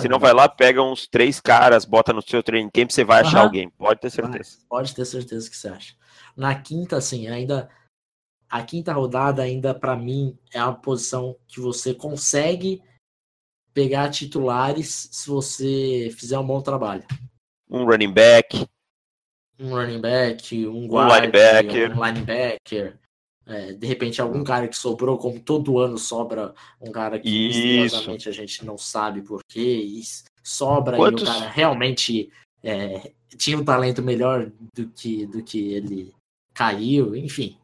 Se não vai lá, pega uns três caras, bota no seu training camp, você vai achar alguém. Pode ter certeza. Pode ter certeza que você acha. Na quinta, assim, ainda. A quinta rodada, ainda, para mim, é a posição que você consegue pegar titulares se você fizer um bom trabalho um running back. Um running back, um guard, um linebacker. Um linebacker. É, de repente, algum cara que sobrou, como todo ano sobra um cara que misteriosamente a gente não sabe por quê, sobra Quantos... e o cara realmente é, tinha um talento melhor do que, do que ele caiu, enfim.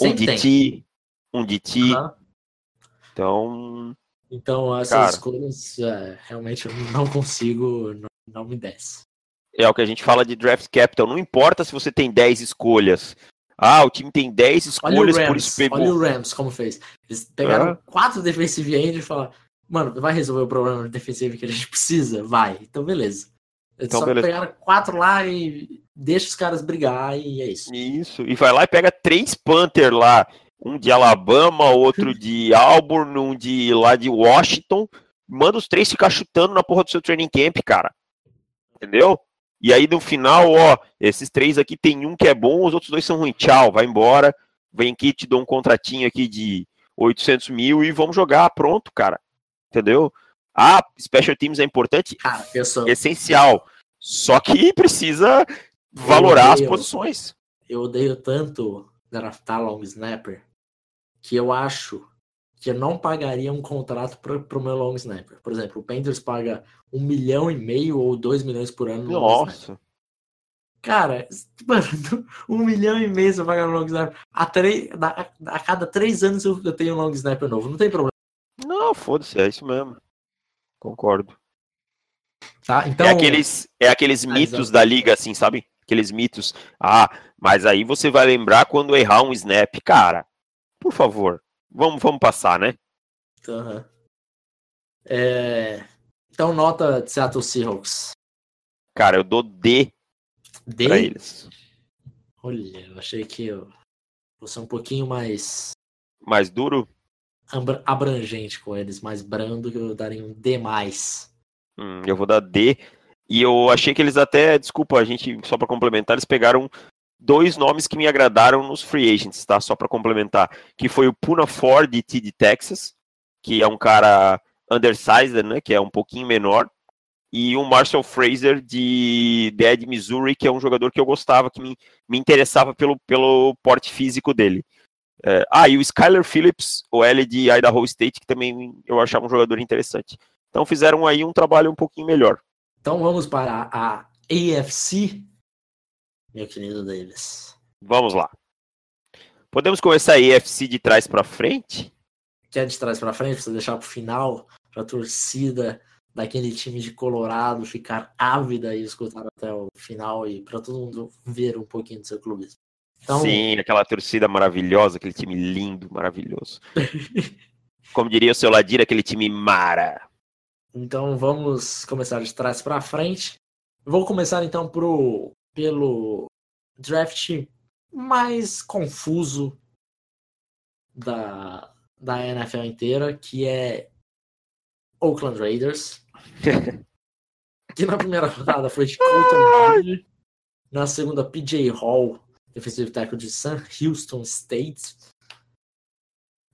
Um de ti, um de ti. Uhum. Então. Então, essas cara... escolhas é, realmente eu não consigo, não, não me desce. É o que a gente fala de draft capital. Não importa se você tem 10 escolhas. Ah, o time tem 10 escolhas, Rams, por isso pegou. Olha o Rams como fez. Eles pegaram ah. quatro defensive end e falaram, mano, vai resolver o problema defensivo que a gente precisa? Vai. Então, beleza. Eles então, só beleza. pegaram quatro lá e deixa os caras brigar e é isso. Isso. E vai lá e pega três Panther lá. Um de Alabama, outro de Auburn, um de lá de Washington. Manda os três ficar chutando na porra do seu training camp, cara. Entendeu? E aí no final, ó, esses três aqui tem um que é bom, os outros dois são ruins. Tchau, vai embora. Vem aqui, te dou um contratinho aqui de 800 mil e vamos jogar. Pronto, cara. Entendeu? Ah, Special Teams é importante? Ah, sou... Essencial. Só que precisa valorar odeio, as posições. Eu odeio tanto draftar long snapper que eu acho que eu não pagaria um contrato para o meu long snapper. Por exemplo, o Panthers paga um milhão e meio ou dois milhões por ano. Nossa! Cara, mano, um milhão e meio você pagar no long snapper. A, três, a, a cada três anos eu, tenho um long snapper novo, não tem problema. Não, foda-se, é isso mesmo. Concordo. Tá, então... É aqueles, é aqueles mitos da liga, assim, sabe? Aqueles mitos. Ah, mas aí você vai lembrar quando errar um snap. Cara, por favor, Vamos, vamos passar, né? Uhum. É... Então, nota de Seattle Seahawks. Cara, eu dou D, D? pra eles. Olha, eu achei que eu fosse um pouquinho mais. Mais duro? Abrangente com eles, mais brando, que eu daria um D. Hum, eu vou dar D. E eu achei que eles até, desculpa, a gente, só para complementar, eles pegaram dois nomes que me agradaram nos free agents, tá? Só para complementar, que foi o Puna Ford T de Texas, que é um cara undersized, né, que é um pouquinho menor, e o Marshall Fraser de Dead Missouri, que é um jogador que eu gostava, que me, me interessava pelo, pelo porte físico dele. É, ah, e o Skyler Phillips, o L de Idaho State, que também eu achava um jogador interessante. Então fizeram aí um trabalho um pouquinho melhor. Então vamos para a AFC, meu querido Davis. Vamos lá. Podemos começar a EFC de trás para frente? Quer de trás para frente? Você deixar para o final, para a torcida daquele time de Colorado ficar ávida e escutar até o final e para todo mundo ver um pouquinho do seu clubismo. Então, Sim, aquela torcida maravilhosa, aquele time lindo, maravilhoso. Como diria o seu Ladira, aquele time mara. então vamos começar de trás para frente. Vou começar então pro, pelo draft mais confuso da, da NFL inteira, que é Oakland Raiders. que na primeira rodada foi de Colton Miller, na segunda PJ Hall, defensive tackle de San Houston State.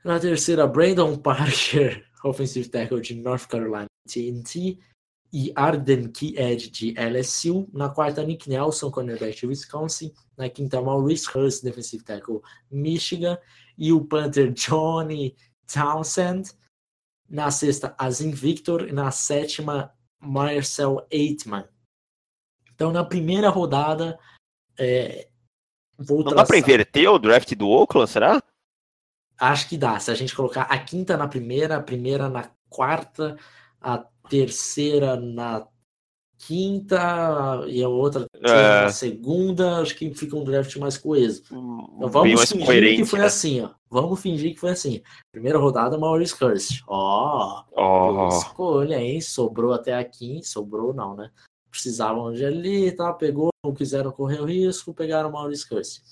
Na terceira, Brandon Parker, offensive tackle de North Carolina TNT. E Arden Key Edge de LSU. Na quarta, Nick Nelson, cornerback de Wisconsin. Na quinta, Maurice Hurst, defensive tackle Michigan. E o Panther Johnny Townsend. Na sexta, Azim Victor. E na sétima, Marcel Eitman. Então, na primeira rodada, é, vou Não dá pra traçar- inverter o draft do Oakland, será? Acho que dá. Se a gente colocar a quinta na primeira, a primeira na quarta, a terceira na quinta e a outra É. na segunda, acho que fica um draft mais coeso. Então, vamos mais fingir coerente. que foi né? assim, ó. Vamos fingir que foi assim. Primeira rodada, Maurice Hurst. Ó, Oh, boa escolha, hein? Sobrou até aqui. Sobrou não, né? Precisavam de ali, tá? Pegou, não quiseram correr o risco, pegaram o Maurice Hurst.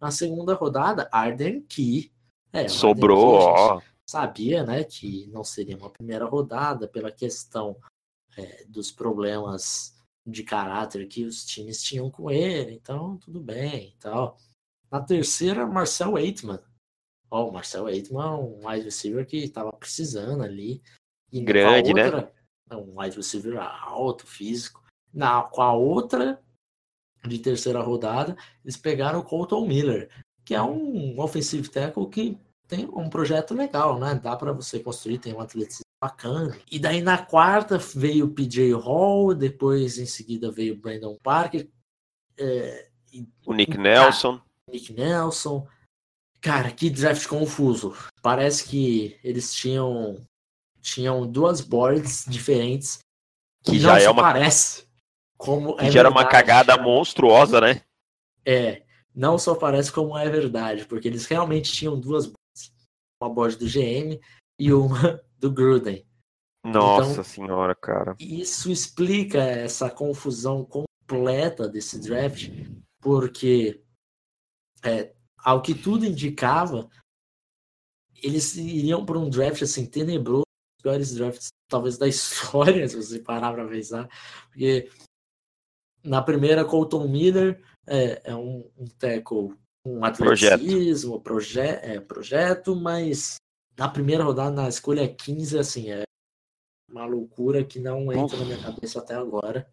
Na segunda rodada, Arden Key. É, o Arden sobrou, Key, a gente ó. Sabia, né, que não seria uma primeira rodada pela questão é, dos problemas de caráter que os times tinham com ele, então tudo bem e tal. Na terceira, Marcel Eitman. Ó, o Marcel Eitman, um wide receiver que estava precisando ali. E Grande, né? outra, Um wide receiver alto, físico. Na, com a outra de terceira rodada, eles pegaram o Colton Miller, que é um offensive tackle que tem um projeto legal, né? Dá para você construir, tem um atletismo bacana. E daí na quarta veio o PJ Hall, depois em seguida veio o Brandon Parker, é, e O Nick Nelson. Nick Nelson. Cara, que draft confuso. Parece que eles tinham tinham duas boards diferentes Que não já é uma, parece como que é já era uma cagada monstruosa, né? É, não só parece como é verdade, porque eles realmente tinham duas boards. Uma board do GM e uma do Gruden. Nossa Então- senhora, cara. Isso explica essa confusão completa desse draft, porque é, ao que tudo indicava, eles iriam para um draft assim tenebroso, os piores drafts talvez da história, se você parar para pensar, porque na primeira Colton Miller é, é um, um tackle um Projeto. atleticismo, proje é, projeto, mas na primeira rodada, na escolha 15, assim, é uma loucura que não entra na minha cabeça até agora.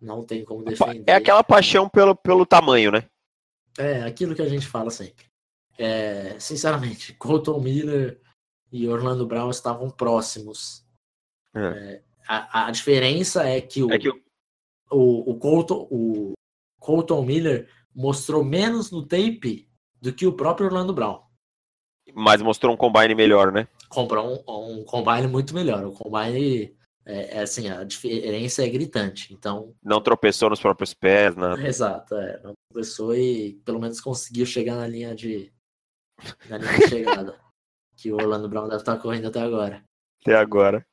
Não tem como defender. É aquela paixão pelo, pelo tamanho, né? É, aquilo que a gente fala sempre. É, sinceramente, Colton Miller e Orlando Brown estavam próximos. É. É, a, a diferença é que o, É que o- o, o, Colton, o Colton Miller mostrou menos no tape do que o próprio Orlando Brown. mas mostrou um combine melhor, né? Comprou um, um combine muito melhor. O combine, é, é assim, a diferença é gritante. Então, Não tropeçou nos próprios pés, nada. Exato, é. Não começou e pelo menos conseguiu chegar na linha de. na linha de chegada. que o Orlando Brown deve estar correndo até agora. Até agora.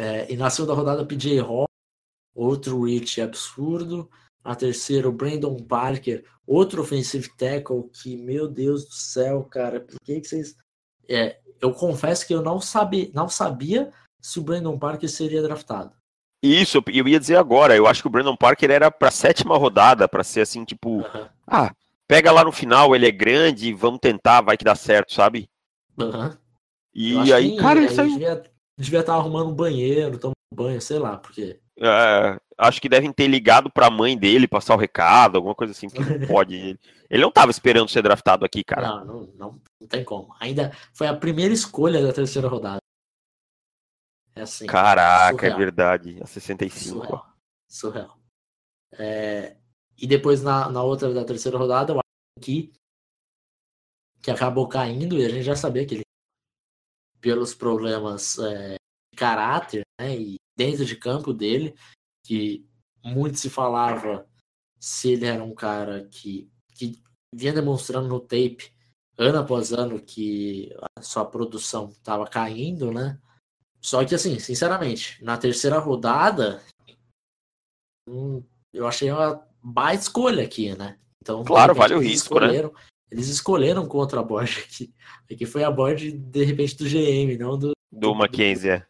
É, e na segunda rodada, PJ Hall, outro reach absurdo. Na terceira, o Brandon Parker, outro offensive tackle que, meu Deus do céu, cara, por que, que vocês. É, eu confesso que eu não, sabe, não sabia se o Brandon Parker seria draftado. Isso, eu ia dizer agora. Eu acho que o Brandon Parker era pra sétima rodada, pra ser assim, tipo, Aham, ah, pega lá no final, ele é grande, vamos tentar, vai que dá certo, sabe? aham. Eu E aí, que cara, ele ele saiu. devia, devia estar arrumando um banheiro, tomando banho, sei lá, porque. É, acho que devem ter ligado pra mãe dele, passar o recado, alguma coisa assim, não pode. Ele, não tava esperando ser draftado aqui, cara. Não, não, não, não tem como. Ainda foi a primeira escolha da terceira rodada. É assim. Caraca, é surreal. verdade. A 65. ó. Surreal. Surreal. É, e depois na, na outra da terceira rodada, o aqui que acabou caindo e a gente já sabia que ele pelos problemas é, de caráter, né, e dentro de campo dele, que muito se falava se ele era um cara que, que vinha demonstrando no tape, ano após ano, que a sua produção estava caindo, né? Só que, assim, sinceramente, na terceira rodada, hum, eu achei uma baita escolha aqui, né? Então, claro, vale o risco, né? Eles escolheram contra a board aqui. Aqui foi a board, de repente, do GM, não do. Do, do Mackenzie, é.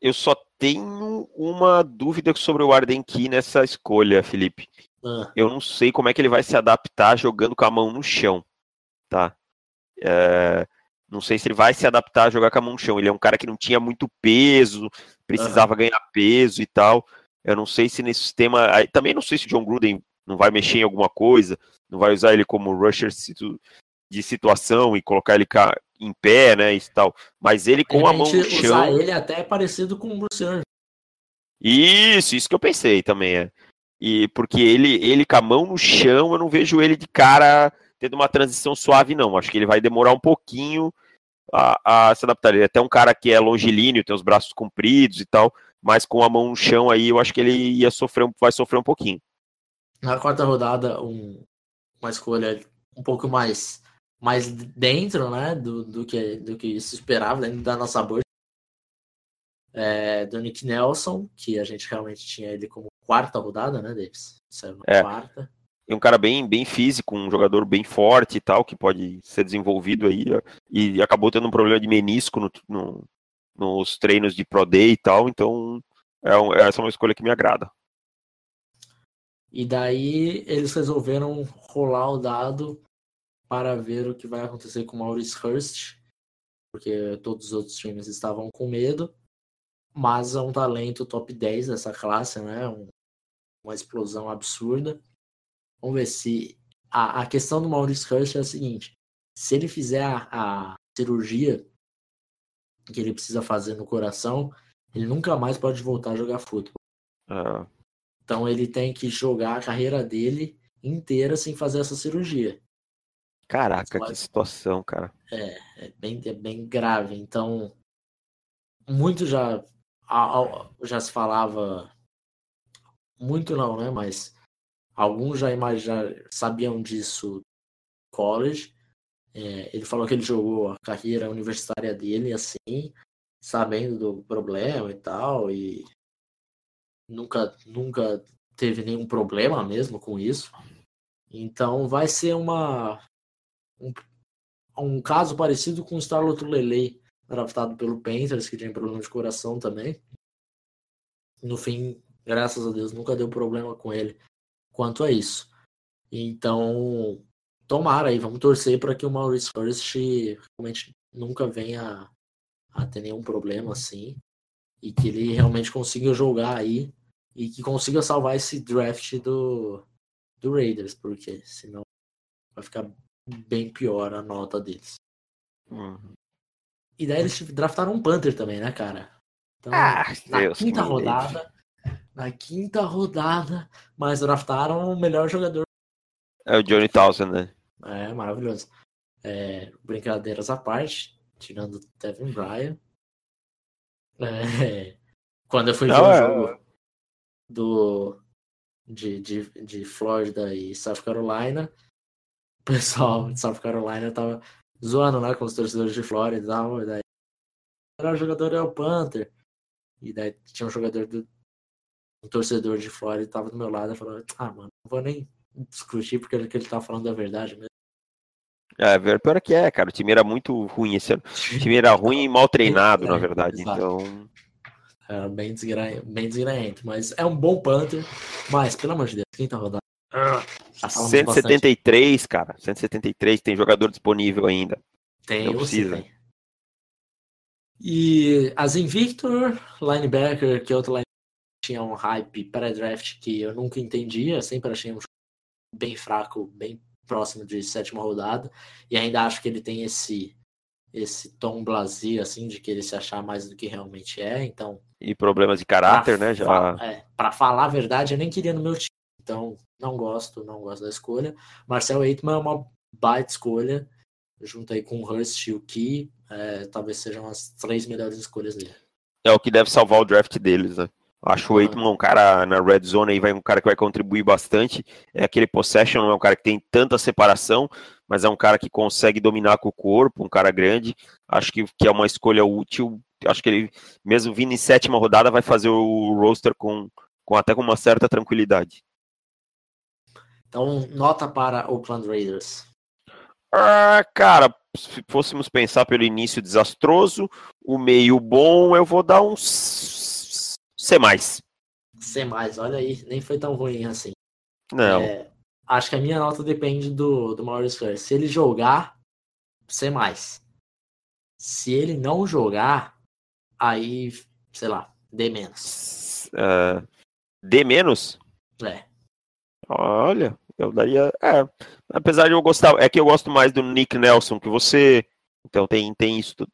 Eu só tenho uma dúvida sobre o Arden Key nessa escolha, Felipe. Ah. Eu não sei como é que ele vai se adaptar jogando com a mão no chão, tá? É, não sei se ele vai se adaptar a jogar com a mão no chão. Ele é um cara que não tinha muito peso, precisava ganhar peso e tal. Eu não sei se nesse sistema. Também não sei se o John Gruden não vai mexer em alguma coisa, não vai usar ele como rusher de situação e colocar ele em pé, né, e tal. Mas ele com a mão no chão. Usar ele até é parecido com o Bruce Isso, isso que eu pensei também, é. E porque ele, ele com a mão no chão, eu não vejo ele de cara tendo uma transição suave, não. Acho que ele vai demorar um pouquinho a, a se adaptar. Ele é até um cara que é longilíneo, tem os braços compridos e tal, mas com a mão no chão aí, eu acho que ele ia sofrer, vai sofrer um pouquinho. Na quarta rodada, um, uma escolha um pouco mais, mais dentro, né, do, do, que, do que se esperava, dentro da nossa bolsa. É, do Nick Nelson, que a gente realmente tinha ele como quarta rodada, né, Davis? Saiu na é. quarta é um cara bem, bem físico, um jogador bem forte e tal, que pode ser desenvolvido aí, e acabou tendo um problema de menisco no, no, nos treinos de Pro Day e tal, então é um, essa é uma escolha que me agrada. E daí eles resolveram rolar o dado para ver o que vai acontecer com o Maurice Hurst, porque todos os outros times estavam com medo, mas é um talento top 10 dessa classe, né? Um, uma explosão absurda. Vamos ver se. A, a questão do Maurice Hurst é a seguinte: se ele fizer a, a cirurgia que ele precisa fazer no coração, ele nunca mais pode voltar a jogar futebol. Ah. Então ele tem que jogar a carreira dele inteira sem fazer essa cirurgia. Caraca, que situação, cara. É, é bem, é bem grave. Então, muito já, já se falava, muito não, né? Mas Alguns já, já sabiam disso college. É, ele falou que ele jogou a carreira universitária dele assim, sabendo do problema e tal, e nunca, nunca teve nenhum problema mesmo com isso. Então vai ser uma um, um caso parecido com o Starlot Lele, draftado pelo Panthers, que tinha problema de coração também. No fim, graças a Deus, nunca deu problema com ele quanto a isso. Então, tomara aí, vamos torcer para que o Maurice Hurst realmente nunca venha a ter nenhum problema assim e que ele realmente consiga jogar aí e que consiga salvar esse draft do, do Raiders, porque senão vai ficar bem pior a nota deles. Uhum. E daí eles draftaram um Panther também, né, cara? Então, ah, na Deus quinta rodada, na quinta rodada, mas draftaram o melhor jogador. É o Johnny Townsend, né? É, maravilhoso. É, brincadeiras à parte, tirando o Devin Bryan. É, quando eu fui Não, ver o é... jogo do, de, de, de Flórida e South Carolina, o pessoal de South Carolina tava zoando lá né, com os torcedores de Flórida e tal. E daí, o melhor jogador é o Panther. E daí tinha um jogador do, um torcedor de Flórida estava do meu lado e falou: Ah, mano, não vou nem discutir porque ele, ele tá falando a verdade mesmo. É, pior é que é, cara. O time era muito ruim esse ano. O time era ruim e mal treinado, é, na verdade. Exato. Então. Era bem, desgra... bem desgranhento. Mas é um bom Panther. Mas, pelo amor de Deus, quem tá rodando? Tá 173, bastante. cara. 173, tem jogador disponível ainda. Tem, não precisa. Tem. E as Invictor, linebacker, que é outro linebacker tinha um hype pré-draft que eu nunca entendia, sempre achei um bem fraco, bem próximo de sétima rodada, e ainda acho que ele tem esse esse tom blasé, assim, de querer se achar mais do que realmente é, então... E problemas de caráter, né, já... É, pra falar a verdade, eu nem queria no meu time, então não gosto, não gosto da escolha. Marcel Eitman é uma baita escolha, junto aí com o Hurst e o Key, é, talvez sejam as três melhores escolhas dele. É o que deve salvar o draft deles, né? Acho o Aitman um cara na red zone aí, vai um cara que vai contribuir bastante. É aquele possession, não é um cara que tem tanta separação, mas é um cara que consegue dominar com o corpo, um cara grande. Acho que, que é uma escolha útil. Acho que ele, mesmo vindo em sétima rodada, vai fazer o roster com, com até com uma certa tranquilidade. Então, nota para Oakland Raiders. Ah, cara, se fôssemos pensar pelo início desastroso, o meio bom, eu vou dar um C+. C+, olha aí, nem foi tão ruim assim. Não. É, acho que a minha nota depende do, do Maurice Hurst. Se ele jogar, C+. Se ele não jogar, aí, sei lá, D menos. Uh, D menos? É. Olha, eu daria. É, apesar de eu gostar. É que eu gosto mais do Nick Nelson que você. Então tem, tem isso tudo.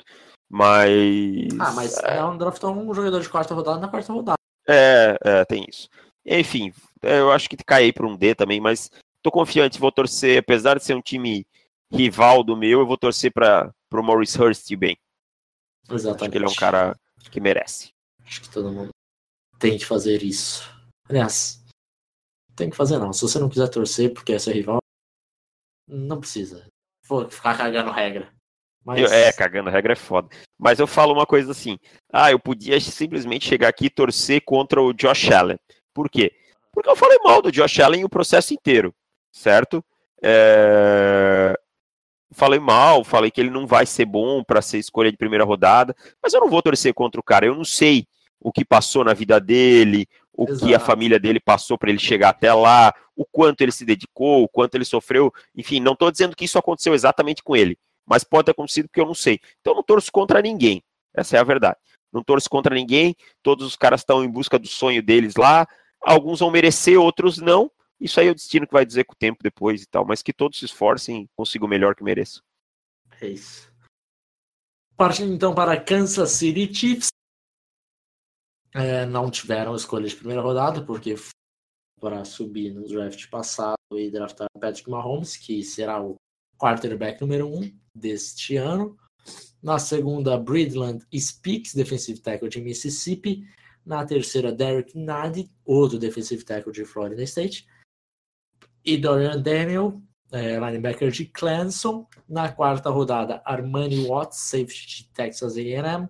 Mas. Ah, mas é, é um um jogador de quarta rodada na quarta rodada. É, é, tem isso. Enfim, eu acho que caí para um D também, mas tô confiante, vou torcer, apesar de ser um time rival do meu, eu vou torcer para o Maurice Hurst bem. Exatamente. Acho que ele é um cara que merece. Acho que todo mundo tem de fazer isso. Aliás, tem que fazer não. Se você não quiser torcer porque é seu rival, não precisa. Vou ficar cagando regra. Mas... É, cagando regra é foda. Mas eu falo uma coisa assim. Ah, eu podia simplesmente chegar aqui e torcer contra o Josh Allen. Por quê? Porque eu falei mal do Josh Allen o processo inteiro, certo? É... Falei mal, falei que ele não vai ser bom para ser escolha de primeira rodada, mas eu não vou torcer contra o cara. Eu não sei o que passou na vida dele, o Exato. que a família dele passou para ele chegar até lá, o quanto ele se dedicou, o quanto ele sofreu. Enfim, não estou dizendo que isso aconteceu exatamente com ele, mas pode ter acontecido porque eu não sei. Então eu não torço contra ninguém. Essa é a verdade. Não torço contra ninguém. Todos os caras estão em busca do sonho deles lá. Alguns vão merecer, outros não. Isso aí é o destino que vai dizer com o tempo depois e tal. Mas que todos se esforcem, consigam o melhor que mereçam. É isso. Partindo então para Kansas City Chiefs é, não tiveram escolha de primeira rodada, porque para subir no draft passado e draftar Patrick Mahomes, que será o quarterback número um deste ano. Na segunda, Bridland Speaks, defensive tackle de Mississippi. Na terceira, Derek Nadi, outro defensive tackle de Florida State. E Dorian Daniel, é, linebacker de Clemson. Na quarta rodada, Armani Watts, safety de Texas A&M.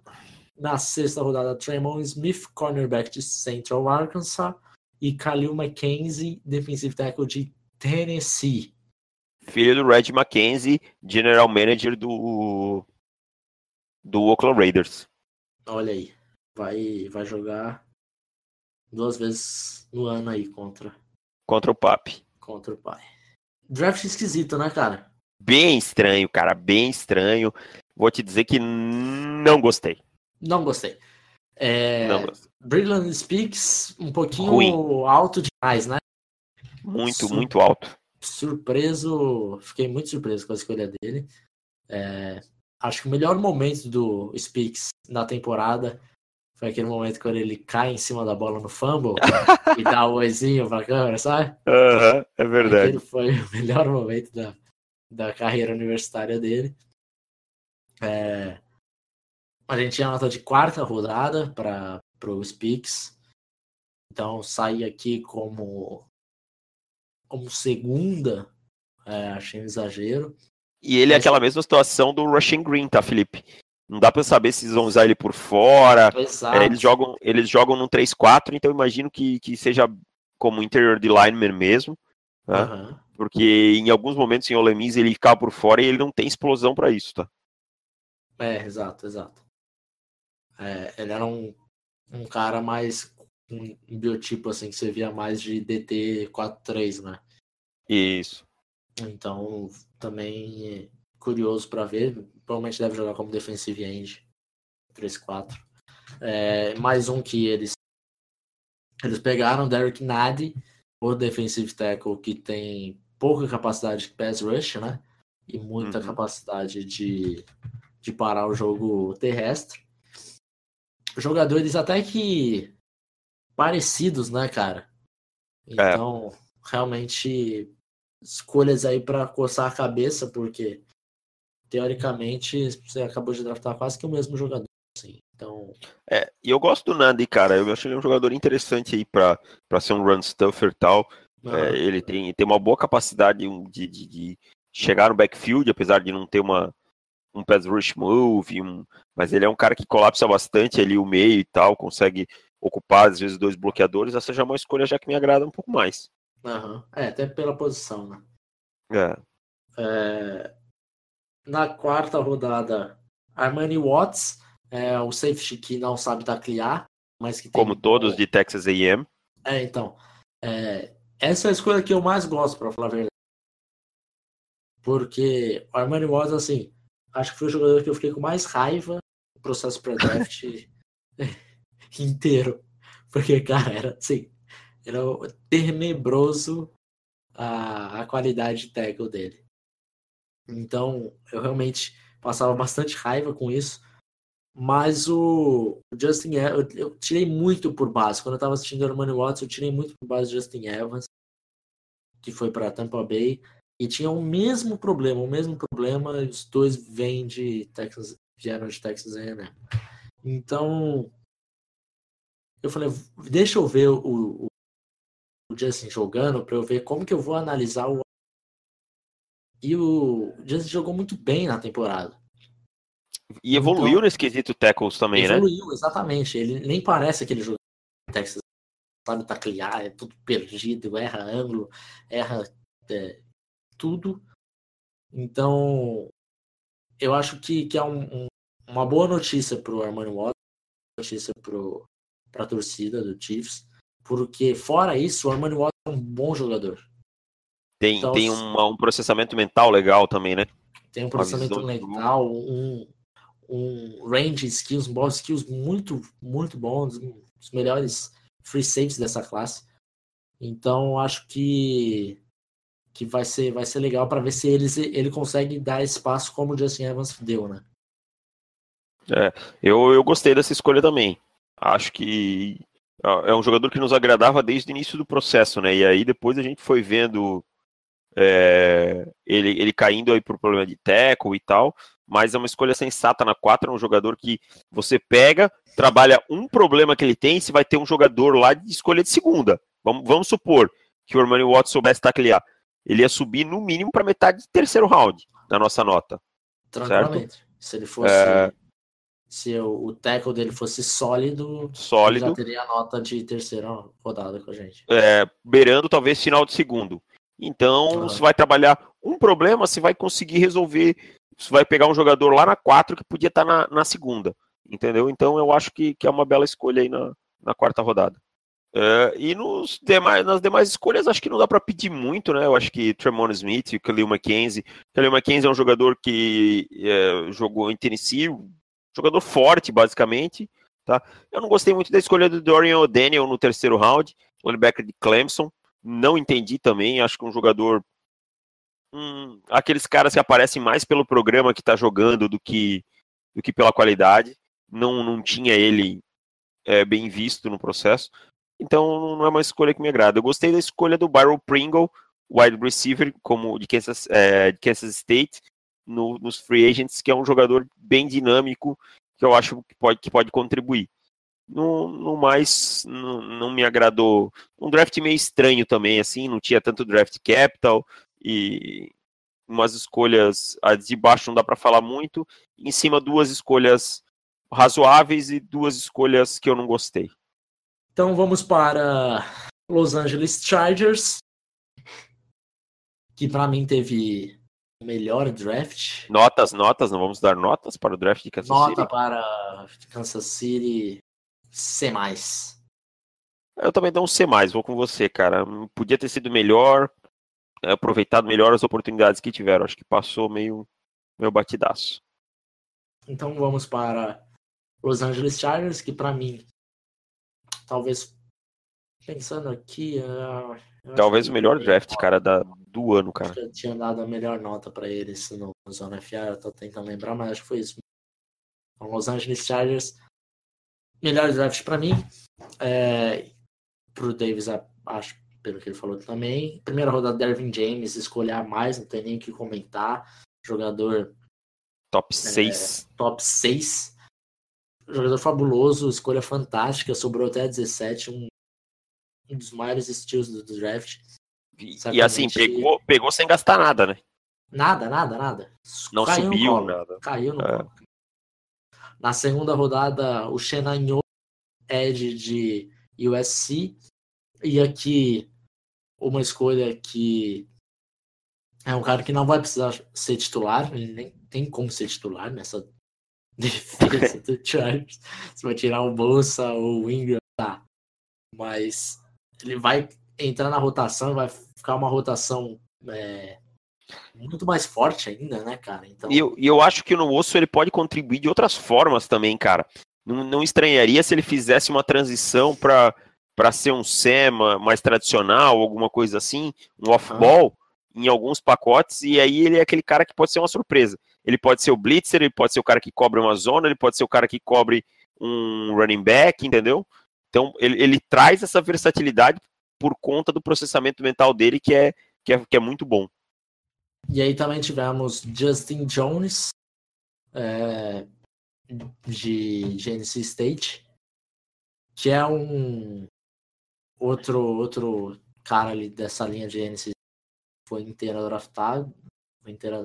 Na sexta rodada, Tremon Smith, cornerback de Central Arkansas. E Khalil McKenzie, defensive tackle de Tennessee. Filho do Red McKenzie, general manager do, do Oakland Raiders. Olha aí, vai, vai jogar duas vezes no ano aí contra. Contra o Papi. Contra o pai. Draft esquisito, né, cara? Bem estranho, cara, bem estranho. Vou te dizer que não gostei. Não gostei. É, Brilliant Speaks, um pouquinho Ruim. alto demais, né? Muito, Sur muito alto. Surpreso, fiquei muito surpreso com a escolha dele. É, acho que o melhor momento do Speaks na temporada foi aquele momento quando ele cai em cima da bola no fumble e dá o um oizinho pra câmera, sabe? Uhum, é verdade. Aquele foi o melhor momento da, da carreira universitária dele. É, a gente tinha nota de quarta rodada para o Speaks. Então sair aqui como como segunda, é, achei um exagero. E ele é aquela mesma situação do Rushing Green, tá, Felipe? Não dá para saber se eles vão usar ele por fora. É, eles jogam eles jogam no 3-4, então imagino que, que seja como interior de lineman mesmo. Né? Uhum. Porque em alguns momentos em Ole Miss ele fica por fora e ele não tem explosão para isso, tá? É, exato, exato. É, ele era um, um cara mais um, biotipo assim que você via mais de DT 4-3, né? Isso. Então, também curioso para ver. Provavelmente deve jogar como defensive end 3-4. É, mais um que eles eles pegaram Derek Nadi, o defensive tackle que tem pouca capacidade de pass rush, né? E muita uhum. capacidade de, de parar o jogo terrestre jogadores até que parecidos, né, cara? É. Então, é. realmente, escolhas aí para coçar a cabeça, porque teoricamente você acabou de draftar quase que o mesmo jogador. Assim. Então. É, e eu gosto do Nandi, cara. Eu acho ele um jogador interessante aí pra, pra ser um run stuffer e tal. É, ele tem, tem uma boa capacidade de, de, de, chegar no backfield, apesar de não ter uma, um pass rush move, um, mas ele é um cara que colapsa bastante ali o meio e tal, consegue ocupar às vezes dois bloqueadores. Essa já é uma escolha já que me agrada um pouco mais. Uhum. É, até pela posição, né? É. é. Na quarta rodada, Armani Watts, é o safety que não sabe taclear, mas que tem... Como todos de Texas A&M. É, então. É, essa é a escolha que eu mais gosto, para falar a verdade. Porque o Armani Watts, assim, acho que foi o jogador que eu fiquei com mais raiva no processo pré-draft inteiro. Porque, cara, era assim, era tenebroso a, a qualidade de tackle dele. Então, eu realmente passava bastante raiva com isso. Mas o Justin Evans, eu, tirei muito por base. Quando eu estava assistindo o Armani Watts, eu tirei muito por base Justin Evans, que foi para Tampa Bay. E tinha o mesmo problema, o mesmo problema. Os dois vêm de Texas, vieram de Texas A&M. Então, eu falei, deixa eu ver o, o, o Justin jogando para eu ver como que eu vou analisar o. E o Justin jogou muito bem na temporada. E evoluiu então, nesse quesito tackles também, evoluiu, né? Evoluiu, exatamente. Ele nem parece aquele jogador Texas, sabe taclear, é tudo perdido, erra ângulo, erra é, tudo. Então, eu acho que, que é um, um, uma boa notícia para o Armani Watts, notícia para a torcida do Chiefs, porque fora isso, o Armani Watts é um bom jogador. Tem, então, tem um, um processamento mental legal também, né? Tem um processamento mental, um, um range skills, um ball skills muito, muito bons, os melhores free safes dessa classe. Então, acho que que vai ser, vai ser legal para ver se eles, ele consegue dar espaço como o Justin Evans deu, né? É, eu, eu gostei dessa escolha também. Acho que é um jogador que nos agradava desde o início do processo, né? E aí depois a gente foi vendo é, ele, ele caindo aí por problema de tackle e tal, mas é uma escolha sensata na 4, é um jogador que você pega, trabalha um problema que ele tem, se vai ter um jogador lá de escolha de segunda. Vamos, vamos supor que o Armani Watts soubesse taclear ele ia subir no mínimo para metade do terceiro round da nossa nota. Tranquilamente. Certo? Se ele fosse. É... Se o, o tackle dele fosse sólido, sólido, já teria a nota de terceira rodada com a gente. É, beirando talvez final de segundo. Então, uhum. você vai trabalhar um problema, você vai conseguir resolver. Você vai pegar um jogador lá na 4 que podia estar tá na, na segunda. Entendeu? Então, eu acho que, que é uma bela escolha aí na, na quarta rodada. Uh, e nos demais, nas demais escolhas, acho que não dá para pedir muito, né? Eu acho que Tremont Smith e Khalil McKenzie. Khalil McKenzie é um jogador que é, jogou em Tennessee, um jogador forte, basicamente. Tá? Eu não gostei muito da escolha do Dorian O'Daniel no terceiro round, linebacker de Clemson. Não entendi também, acho que um jogador. Hum, aqueles caras que aparecem mais pelo programa que está jogando do que, do que pela qualidade. Não, não tinha ele é, bem visto no processo. Então não é uma escolha que me agrada. Eu gostei da escolha do Byron Pringle, wide receiver, como de Kansas, é, de Kansas State, no, nos free agents, que é um jogador bem dinâmico, que eu acho que pode, que pode contribuir. No, no mais, não, me agradou. Um draft meio estranho também, assim, não tinha tanto draft capital e umas escolhas de baixo não dá para falar muito. Em cima, duas escolhas razoáveis e duas escolhas que eu não gostei. Então vamos para Los Angeles Chargers, que para mim teve o melhor draft. Notas, notas, não vamos dar notas para o draft de Kansas Nota City? Nota para Kansas City C+. Eu também dou um C+, vou com você, cara. Podia ter sido melhor, aproveitado melhor as oportunidades que tiveram. Acho que passou meio, meio batidaço. Então vamos para Los Angeles Chargers, que para mim talvez pensando aqui. Talvez o melhor draft, cara, da, do ano, cara. Eu tinha dado a melhor nota para eles no, no Zona FA, eu tô tentando lembrar, mas acho que foi isso. Então, Los Angeles Chargers, melhor draft para mim. É, pro Davis, acho, pelo que ele falou também. Primeira rodada, Dervin James, escolher mais, não tem nem o que comentar. Jogador. Top 6. É, top 6 jogador fabuloso, escolha fantástica, sobrou até 17, um, um dos maiores estilos do, do draft. E, e assim, pegou, pegou sem gastar nada, né? Nada, nada, nada. Não caiu subiu, nada. Caiu no é. Na segunda rodada, o Shenanyo, Ed de USC. E aqui, uma escolha que é um cara que não vai precisar ser titular, ele nem tem como ser titular nessa defesa do Chargers. Você vai tirar o Bolsa ou o Ingram, tá. Mas ele vai entrar na rotação, vai ficar uma rotação é, muito mais forte ainda, né, cara? Então... E eu, eu acho que no osso ele pode contribuir de outras formas também, cara. Não, não estranharia se ele fizesse uma transição para para ser um SEMA mais tradicional, alguma coisa assim, um off-ball, em alguns pacotes, e aí ele é aquele cara que pode ser uma surpresa. Ele pode ser o blitzer, ele pode ser o cara que cobre uma zona, ele pode ser o cara que cobre um running back, entendeu? Então ele, ele traz essa versatilidade por conta do processamento mental dele que é, que é, que é muito bom. E aí também tivemos Justin Jones, é, de Genesis State, que é um outro outro cara ali dessa linha de Genesis foi inteira draftado, foi inteira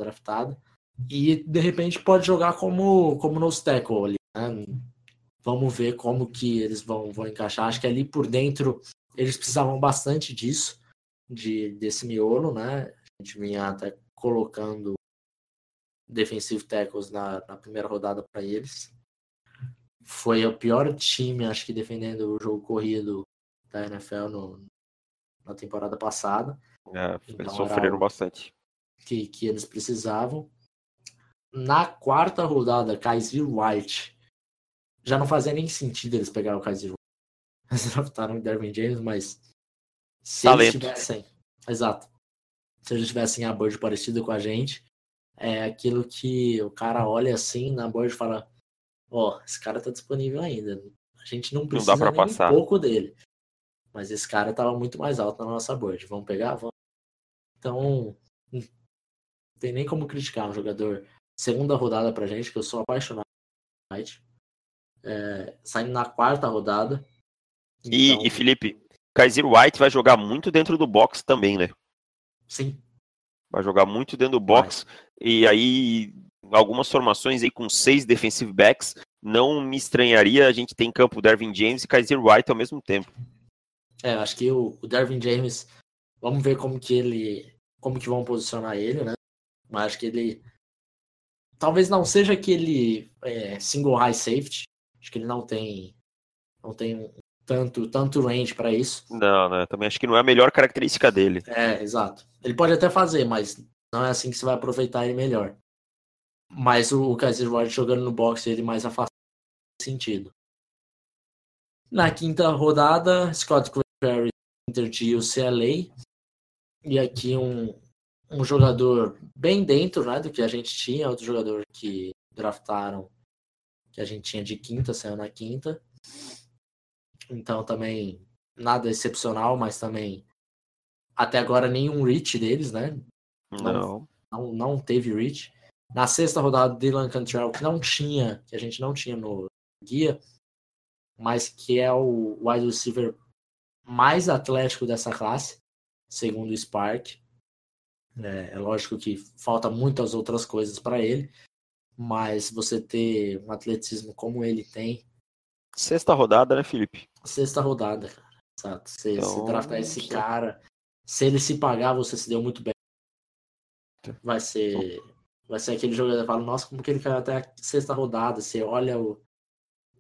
e de repente pode jogar como como no tackle ali, né? Vamos ver como que eles vão, vão encaixar. Acho que ali por dentro eles precisavam bastante disso, de desse miolo, né? A gente vinha até colocando defensive tackles na, na primeira rodada para eles. Foi o pior time, acho que, defendendo o jogo corrido da NFL no, na temporada passada. É, então, eles sofreram bastante. Que, que eles precisavam. Na quarta rodada, Kaiser White. Já não fazia nem sentido eles pegarem o Kaiser White. Eles draftaram o Derwin James, mas se Talento. eles tivessem. Exato se eles tivessem a board parecida com a gente, é aquilo que o cara olha assim na board e fala: Ó, oh, esse cara tá disponível ainda. A gente não precisa não dá pra nem passar. um pouco dele. Mas esse cara tava muito mais alto na nossa board. Vamos pegar? Vamos. Então, não tem nem como criticar um jogador segunda rodada pra gente, que eu sou apaixonado. É, saindo na quarta rodada. Então... E, e Felipe, Kaiser White vai jogar muito dentro do box também, né? Sim. Vai jogar muito dentro do box. Vai. E aí, algumas formações aí com seis defensive backs. Não me estranharia a gente ter em campo Darwin James e Kaiser White ao mesmo tempo. É, acho que o, o Darwin James, vamos ver como que ele. como que vão posicionar ele, né? Mas acho que ele. Talvez não seja aquele é, single high safety. Acho que ele não tem. Não tem tanto, tanto range para isso. Não, né? Também acho que não é a melhor característica dele. É, exato. Ele pode até fazer, mas não é assim que você vai aproveitar ele melhor. Mas o, o Kaiser Ward jogando no boxe ele mais afastado sentido. Na quinta rodada, Scott Perry interdia o CLA. E aqui um, um jogador bem dentro né, do que a gente tinha, outro jogador que draftaram, que a gente tinha de quinta, saiu na quinta. Então também nada excepcional, mas também até agora nenhum reach deles, né? Não. Não, não teve reach. Na sexta rodada, Dylan Cantrell, que não tinha, que a gente não tinha no guia, mas que é o wide receiver mais atlético dessa classe, segundo o Spark. É, é lógico que falta muitas outras coisas para ele, mas você ter um atleticismo como ele tem. Sexta rodada, né, Felipe? Sexta rodada, cara. Exato. Você, então, se draftar esse cara, se ele se pagar, você se deu muito bem. Vai ser. Vai ser aquele jogador que fala, nossa, como que ele caiu até a sexta rodada? Você olha o,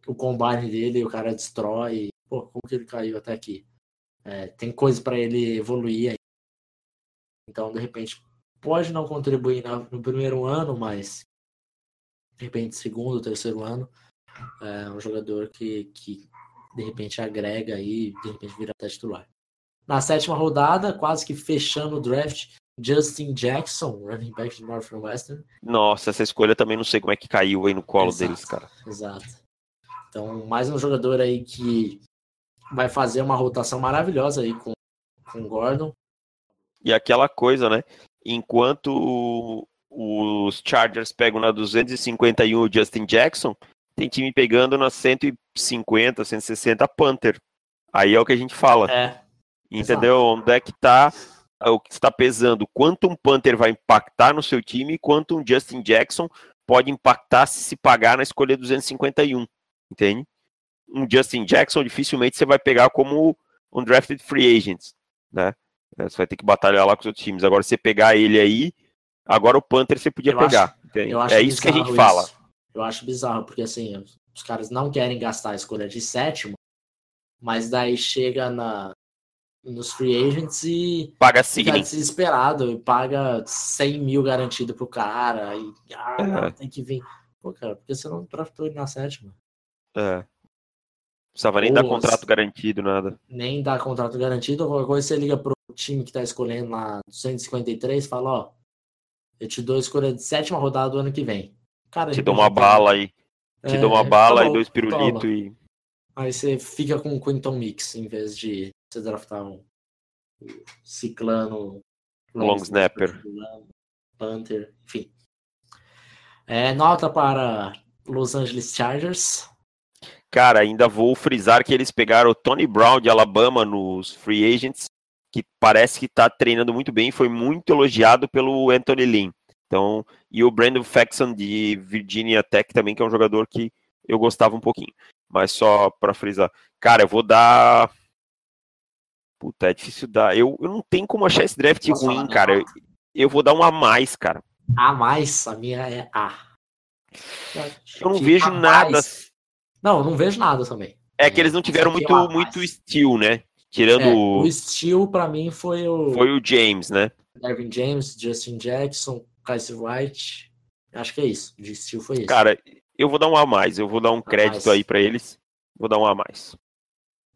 o combine dele e o cara destrói. Pô, como que ele caiu até aqui? É, tem coisa para ele evoluir aí. Então, de repente, pode não contribuir no primeiro ano, mas de repente, segundo, terceiro ano, é um jogador que, que de repente agrega aí, de repente vira até titular. Na sétima rodada, quase que fechando o draft, Justin Jackson, running back de Northwestern. Nossa, essa escolha também não sei como é que caiu aí no colo exato, deles, cara. Exato. Então, mais um jogador aí que vai fazer uma rotação maravilhosa aí com, com o Gordon. E aquela coisa, né? Enquanto os Chargers pegam na 251 o Justin Jackson, tem time pegando na 150, 160 Panther. Aí é o que a gente fala. É. Entendeu? Exato. Onde é que tá o que está pesando? Quanto um Panther vai impactar no seu time e quanto um Justin Jackson pode impactar se se pagar na escolha 251. Entende? Um Justin Jackson dificilmente você vai pegar como um drafted free agent, né? É, você vai ter que batalhar lá com os outros times. Agora, você pegar ele aí, agora o Panther você podia eu pegar. Acho, é isso que a gente fala. Isso. Eu acho bizarro, porque assim, os caras não querem gastar a escolha de sétimo, mas daí chega na, nos free agents e paga fica desesperado e paga 100 mil garantido pro cara e ah, é. tem que vir. Pô, cara, por que você não draftou ele na sétima? É. Precisava nem Ou, dar contrato garantido, nada. Nem dar contrato garantido, qualquer coisa você liga pro time que tá escolhendo lá 253 e fala, ó, eu te dou a escolha de sétima rodada do ano que vem. Cara, te dou uma bala aí. Te é, dou uma bala e dois pirulitos e. Aí você fica com o Quinton Mix em vez de você draftar um Ciclano, Long, long Snapper, Panther, enfim. É, nota para Los Angeles Chargers. Cara, ainda vou frisar que eles pegaram o Tony Brown de Alabama nos free agents, que parece que está treinando muito bem, foi muito elogiado pelo Anthony Lynn. Então, e o Brandon Faxon de Virginia Tech também, que é um jogador que eu gostava um pouquinho. Mas só para frisar, cara, eu vou dar Puta, é difícil dar. Eu, eu não tenho como achar esse draft ruim, cara. Eu, eu, vou dar um a mais, cara. A mais? A minha é A. Eu não vejo nada. Não, não vejo nada também. É que eles não tiveram muito, é muito estilo, né? Tirando. É, o estilo, pra mim, foi o. Foi o James, né? Dervin James, Justin Jackson, Kaiser White. Acho que é isso. De estilo foi isso. Cara, eu vou dar um a mais. Eu vou dar um crédito aí para eles. Vou dar um a mais.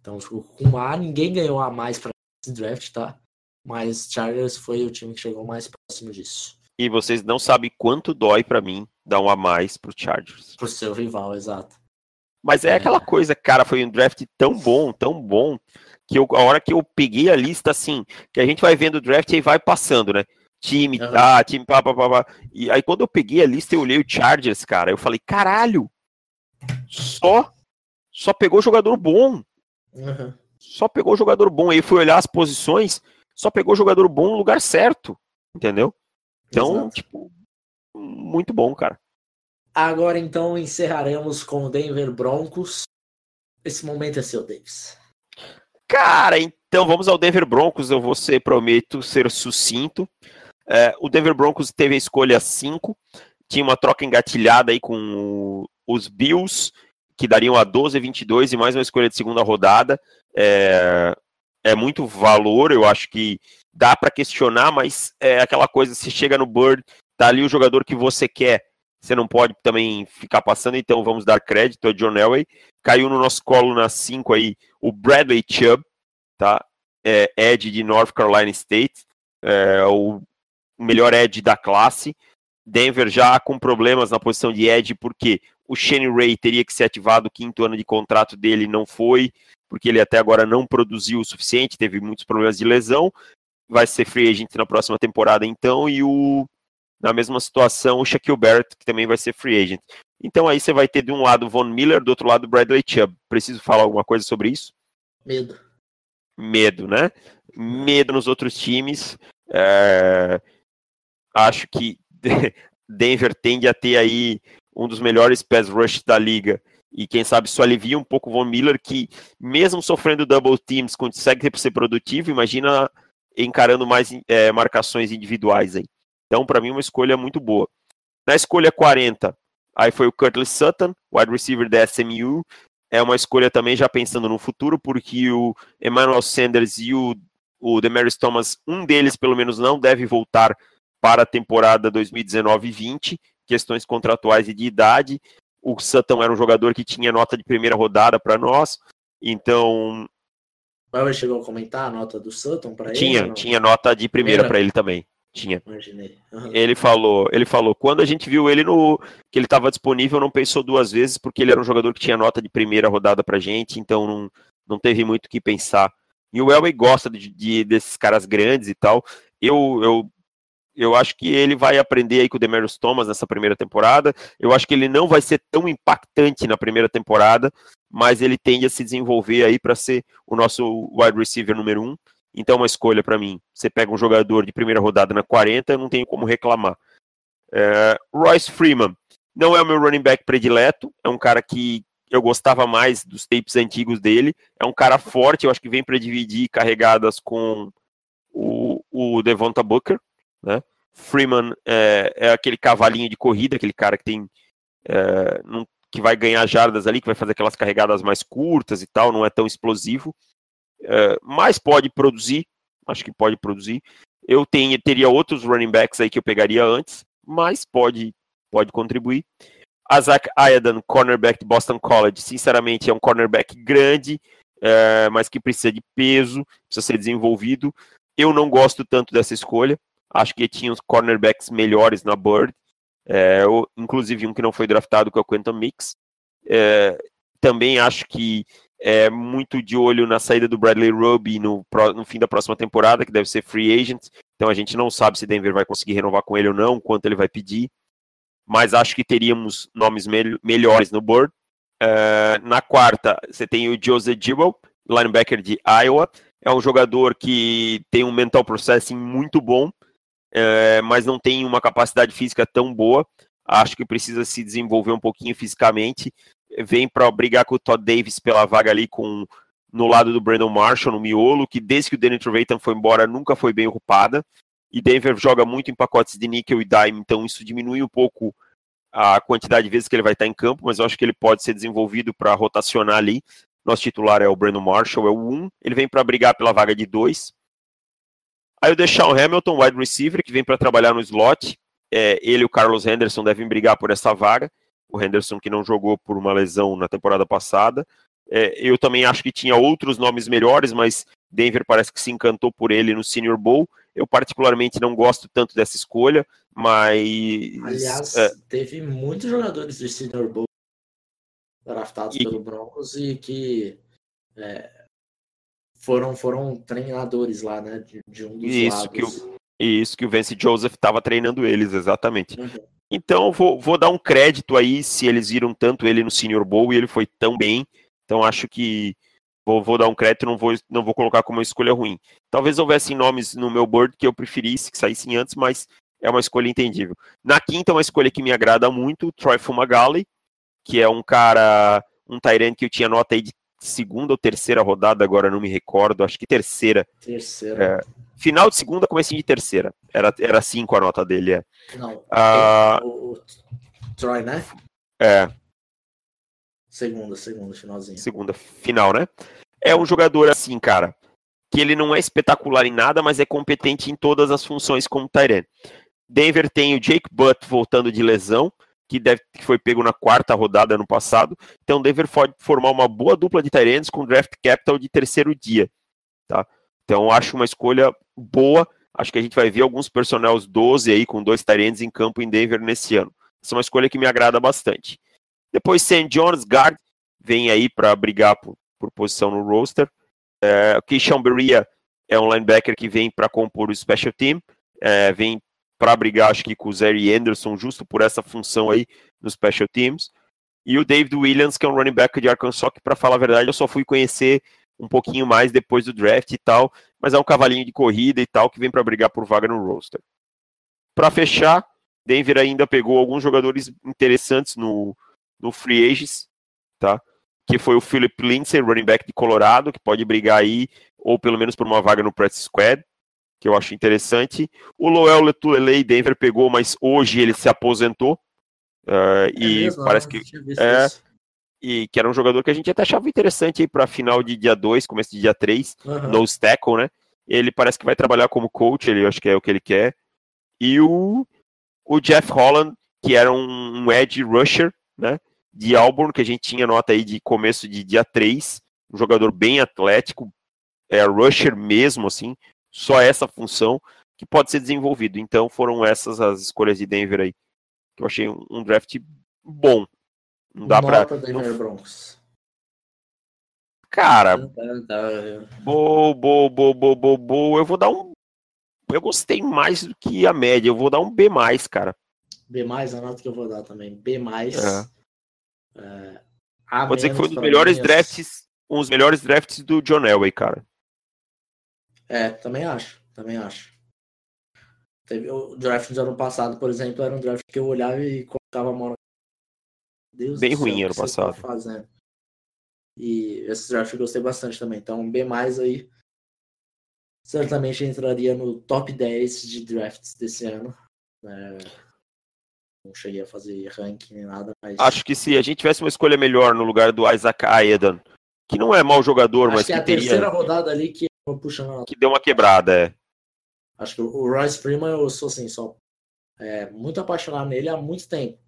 Então, com A, ninguém ganhou a mais para esse draft, tá? Mas Chargers foi o time que chegou mais próximo disso. E vocês não sabem quanto dói para mim dar um a mais pro Chargers. Pro seu rival, exato. Mas é, é, aquela coisa, cara, foi um draft tão bom, tão bom, que eu, a hora que eu peguei a lista, assim, que a gente vai vendo o draft e vai passando, né? Time, uhum. tá, time, pá, pá, pá, pá. E aí quando eu peguei a lista, eu olhei o Chargers, cara, eu falei, caralho, só, só pegou jogador bom. Uhum. Só pegou jogador bom. Aí fui olhar as posições, só pegou jogador bom no lugar certo. Entendeu? Então, Exato. tipo, muito bom, cara. Agora então encerraremos com o Denver Broncos. Esse momento é seu, Davis. Cara, então vamos ao Denver Broncos. Eu vou ser, prometo, ser sucinto. É, o Denver Broncos teve a escolha 5. Tinha uma troca engatilhada aí com os Bills que dariam a 12, 22 e mais uma escolha de segunda rodada. É, é muito valor, eu acho que dá para questionar, mas é aquela coisa, se chega no Bird, tá ali o jogador que você quer, você não pode também ficar passando, então vamos dar crédito a John Elway. Caiu no nosso colo na 5 aí o Bradley Chubb, tá? É, Ed de North Carolina State, é, o melhor Ed da classe. Denver já com problemas na posição de Ed, porque o Shane Ray teria que ser ativado o quinto ano de contrato dele, não foi, porque ele até agora não produziu o suficiente, teve muitos problemas de lesão. Vai ser free agent na próxima temporada, então, e o na mesma situação o Shaquille Barrett, que também vai ser free agent. Então aí você vai ter de um lado Von Miller, do outro lado Bradley Chubb. Preciso falar alguma coisa sobre isso? Medo. Medo, né? Medo nos outros times. É... Acho que Denver tende a ter aí um dos melhores pass rush da liga. E quem sabe isso alivia um pouco o Von Miller, que mesmo sofrendo double teams, consegue ser produtivo. Imagina encarando mais é, marcações individuais aí. Então, para mim, uma escolha muito boa. Na escolha 40, aí foi o Curtis Sutton, wide receiver da SMU. É uma escolha também já pensando no futuro, porque o Emmanuel Sanders e o, o Demaris Thomas, um deles pelo menos não deve voltar para a temporada 2019-20 questões contratuais e de idade. O Sutton era um jogador que tinha nota de primeira rodada para nós, então. Mas chegou a comentar a nota do Sutton para ele? Tinha, tinha nota de primeira para ele também. Tinha. Uhum. Ele falou, ele falou, quando a gente viu ele no que ele estava disponível, não pensou duas vezes, porque ele era um jogador que tinha nota de primeira rodada pra gente, então não, não teve muito o que pensar. E o Elway gosta de, de, desses caras grandes e tal. Eu, eu Eu acho que ele vai aprender aí com o Demarius Thomas nessa primeira temporada. Eu acho que ele não vai ser tão impactante na primeira temporada, mas ele tende a se desenvolver aí para ser o nosso wide receiver número um. Então, uma escolha para mim. Você pega um jogador de primeira rodada na 40, eu não tenho como reclamar. É, Royce Freeman não é o meu running back predileto, é um cara que eu gostava mais dos tapes antigos dele. É um cara forte, eu acho que vem para dividir carregadas com o, o Devonta Booker, né? Freeman é, é, aquele cavalinho de corrida, aquele cara que tem é, não, que vai ganhar jardas ali, que vai fazer aquelas carregadas mais curtas e tal, não é tão explosivo, é, mas pode produzir, acho que pode produzir. Eu tenho, teria outros running backs aí que eu pegaria antes, mas pode, pode contribuir. Azak Ayadan, cornerback de Boston College, sinceramente é um cornerback grande, é, mas que precisa de peso, precisa ser desenvolvido. Eu não gosto tanto dessa escolha. Acho que tinha uns cornerbacks melhores na Bird. Eu, inclusive um que não foi draftado, que é o Quentin Mix. Também acho que é muito de olho na saída do Bradley Roby no, no, fim da próxima temporada, que deve ser free agent. Então a gente não sabe se Denver vai conseguir renovar com ele ou não, quanto ele vai pedir. Mas acho que teríamos nomes me melhores no board. É, na quarta, você tem o Joseph Jewell, linebacker de Iowa. É um jogador que tem um mental processing muito bom, é, mas não tem uma capacidade física tão boa. Acho que precisa se desenvolver um pouquinho fisicamente. Vem para brigar com o Todd Davis pela vaga ali com no lado do Brandon Marshall, no miolo, que desde que o Danny Trevathan foi embora nunca foi bem ocupada. E Denver joga muito em pacotes de níquel e dime, então isso diminui um pouco a quantidade de vezes que ele vai estar em campo, mas eu acho que ele pode ser desenvolvido para rotacionar ali. Nosso titular é o Brandon Marshall, é o 1. Ele vem para brigar pela vaga de 2. Aí o Deshaun Hamilton, wide receiver, que vem para trabalhar no slot. É, ele e o Carlos Henderson devem brigar por essa vaga. O Henderson que não jogou por uma lesão na temporada passada. É, eu também acho que tinha outros nomes melhores, mas Denver parece que se encantou por ele no Senior Bowl. Eu particularmente não gosto tanto dessa escolha, mas... Aliás, é, teve muitos jogadores do Senior Bowl draftados e... pelo Broncos e que é, foram, foram treinadores lá, né? De, de um dos isso lados. Que o, isso que o Vance Joseph estava treinando eles, exatamente. Uhum. Então, vou, vou dar um crédito aí se eles viram tanto ele no Senior Bowl e ele foi tão bem. Então, acho que vou, vou dar um crédito, não vou, não vou colocar como uma escolha ruim. Talvez houvessem nomes no meu board que eu preferisse que saíssem antes, mas é uma escolha entendível. Na quinta, uma escolha que me agrada muito, Troy Fumagalli, que é um cara, um Tyrant que eu tinha nota aí de segunda ou terceira rodada, agora não me recordo, acho que terceira. Terceira. É, final de segunda, comecinho de terceira. Era, era cinco a nota dele, é. Não, ah, o, o, Troy, né? É. Segunda, segunda, finalzinho. Segunda, final, né? É um jogador assim, cara, que ele não é espetacular em nada, mas é competente em todas as funções como Tyrant. Denver tem o Jake Butt voltando de lesão, que, deve, que foi pego na quarta rodada ano passado. Então, Denver pode formar uma boa dupla de Tyrants com draft capital de terceiro dia. Tá? Então, acho uma escolha boa. Acho que a gente vai ver alguns personagens 12 aí com dois Tyrants em campo em Denver nesse ano. Essa é uma escolha que me agrada bastante. Depois, St. John's Guard vem aí para brigar por, por, posição no roster. É, o Keishon Beria é um linebacker que vem para compor o special team. É, vem para brigar, acho que com o Zary Anderson, justo por essa função aí nos special teams. E o David Williams, que é um running back de Arkansas, que para falar a verdade eu só fui conhecer um pouquinho mais depois do draft e tal, mas é um cavalinho de corrida e tal que vem para brigar por vaga no roster. Para fechar, Denver ainda pegou alguns jogadores interessantes no, no free agents, tá? Que foi o Philip Lindsay, running back de Colorado, que pode brigar aí ou pelo menos por uma vaga no practice squad que eu acho interessante. O Loel Letulele Denver pegou, mas hoje ele se aposentou. Uh, é e mesmo, parece que é, e que era um jogador que a gente até achava interessante para final de dia 2, começo de dia 3, uhum. no tackle, né? Ele parece que vai trabalhar como coach, ele acho que é o que ele quer. E o, o Jeff Holland, que era um, um edge rusher, né? De Auburn, que a gente tinha nota aí de começo de dia 3, um jogador bem atlético, é rusher mesmo, assim, só essa função que pode ser desenvolvido. Então foram essas as escolhas de Denver aí. Que eu achei um, um draft bom. Não dá Nota pra. Denver Broncos. Cara, bo, bo, bo, bo, bo, bo, eu vou dar um eu gostei mais do que a média. Eu vou dar um B, cara. B, a nota que eu vou dar também. B. É. É, Vou dizer que foi um dos melhores mim, drafts, um dos melhores drafts do John Elway, cara. É, também acho. Também acho. Teve, o draft do ano passado, por exemplo, era um draft que eu olhava e colocava a mão. Deus Bem ruim céu, ano passado. Tá fazendo. E esse draft eu gostei bastante também. Então, B mais aí certamente entraria no top 10 de drafts desse ano. É, não cheguei a fazer ranking nem nada, mas. Acho que se a gente tivesse uma escolha melhor no lugar do Isaac Aedan, que não é mau jogador, Acho mas que, é que a terceira rodada ali que puxando. Que deu uma quebrada, é. Acho que o Royce Freeman, eu sou assim, só é, muito apaixonado nele há muito tempo.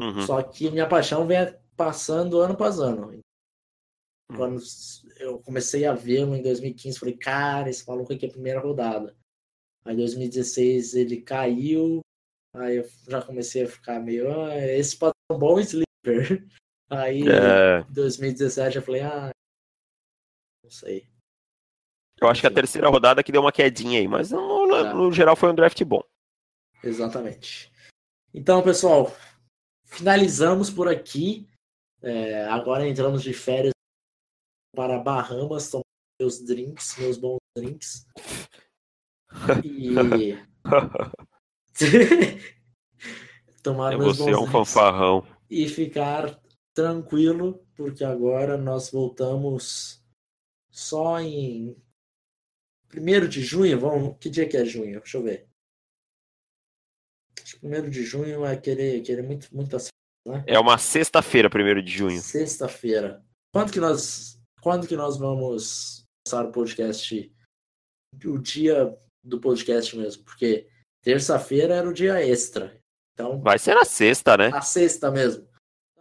Uhum. Só que minha paixão vem passando ano após ano. Uhum. Quando eu comecei a vê-lo em 2015, falei, cara, esse maluco aqui é a primeira rodada. Aí em 2016 ele caiu, aí eu já comecei a ficar meio, ah, esse pode ser um bom sleeper. Aí é... em 2017 eu falei, ah, não sei. Eu acho que a terceira rodada que deu uma quedinha aí, mas no, no, é. no geral foi um draft bom. Exatamente. Então, pessoal, finalizamos por aqui. É, agora entramos de férias para Bahamas, tomar meus drinks, meus bons drinks. E. tomar é meus bons é um fanfarrão. E ficar tranquilo, porque agora nós voltamos só em Primeiro de junho, vamos. Que dia que é junho? Deixa eu ver. Primeiro de junho é aquele, aquele muito, muito assim, né? É uma sexta-feira, primeiro de junho. Sexta-feira. Quando que nós. Quando que nós vamos começar o podcast? O dia do podcast mesmo, porque terça-feira era o dia extra. Então. Vai ser na sexta, né? Na sexta mesmo.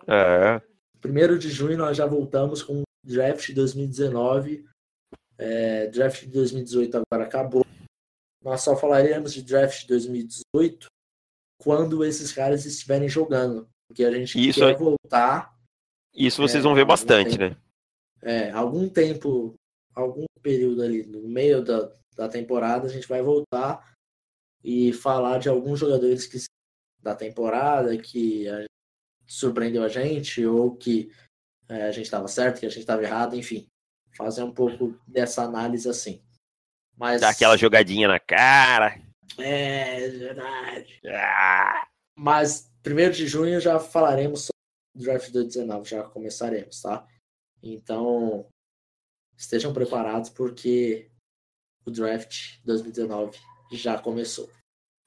É. Primeiro de junho nós já voltamos com o draft 2019 é, draft de 2018 agora acabou. Nós só falaremos de draft de 2018 quando esses caras estiverem jogando. Porque a gente isso, quer voltar. Isso vocês é, vão ver bastante, tempo, né? É, algum tempo, algum período ali no meio da, da temporada, a gente vai voltar e falar de alguns jogadores que da temporada que a, surpreendeu a gente ou que é, a gente estava certo, que a gente estava errado, enfim fazer um pouco dessa análise assim. Mas... Dar aquela jogadinha na cara. É, verdade. Ah. Mas primeiro de junho já falaremos sobre o draft do 19, já começaremos, tá? Então, estejam preparados porque o draft 2019 já começou.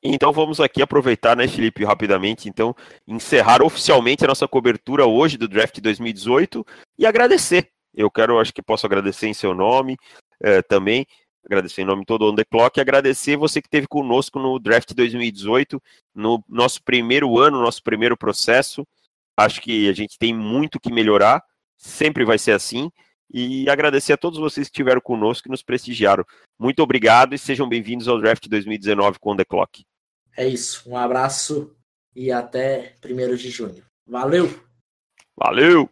Então vamos aqui aproveitar, né, Felipe, rapidamente, então, encerrar oficialmente a nossa cobertura hoje do draft 2018 e agradecer eu quero, acho que posso agradecer em seu nome é, também, agradecer em nome todo o On The Clock e agradecer você que esteve conosco no Draft 2018, no nosso primeiro ano, nosso primeiro processo. Acho que a gente tem muito que melhorar, sempre vai ser assim. E agradecer a todos vocês que estiveram conosco e nos prestigiaram. Muito obrigado e sejam bem-vindos ao Draft 2019 com On The Clock. É isso, um abraço e até 1 de junho. Valeu! Valeu!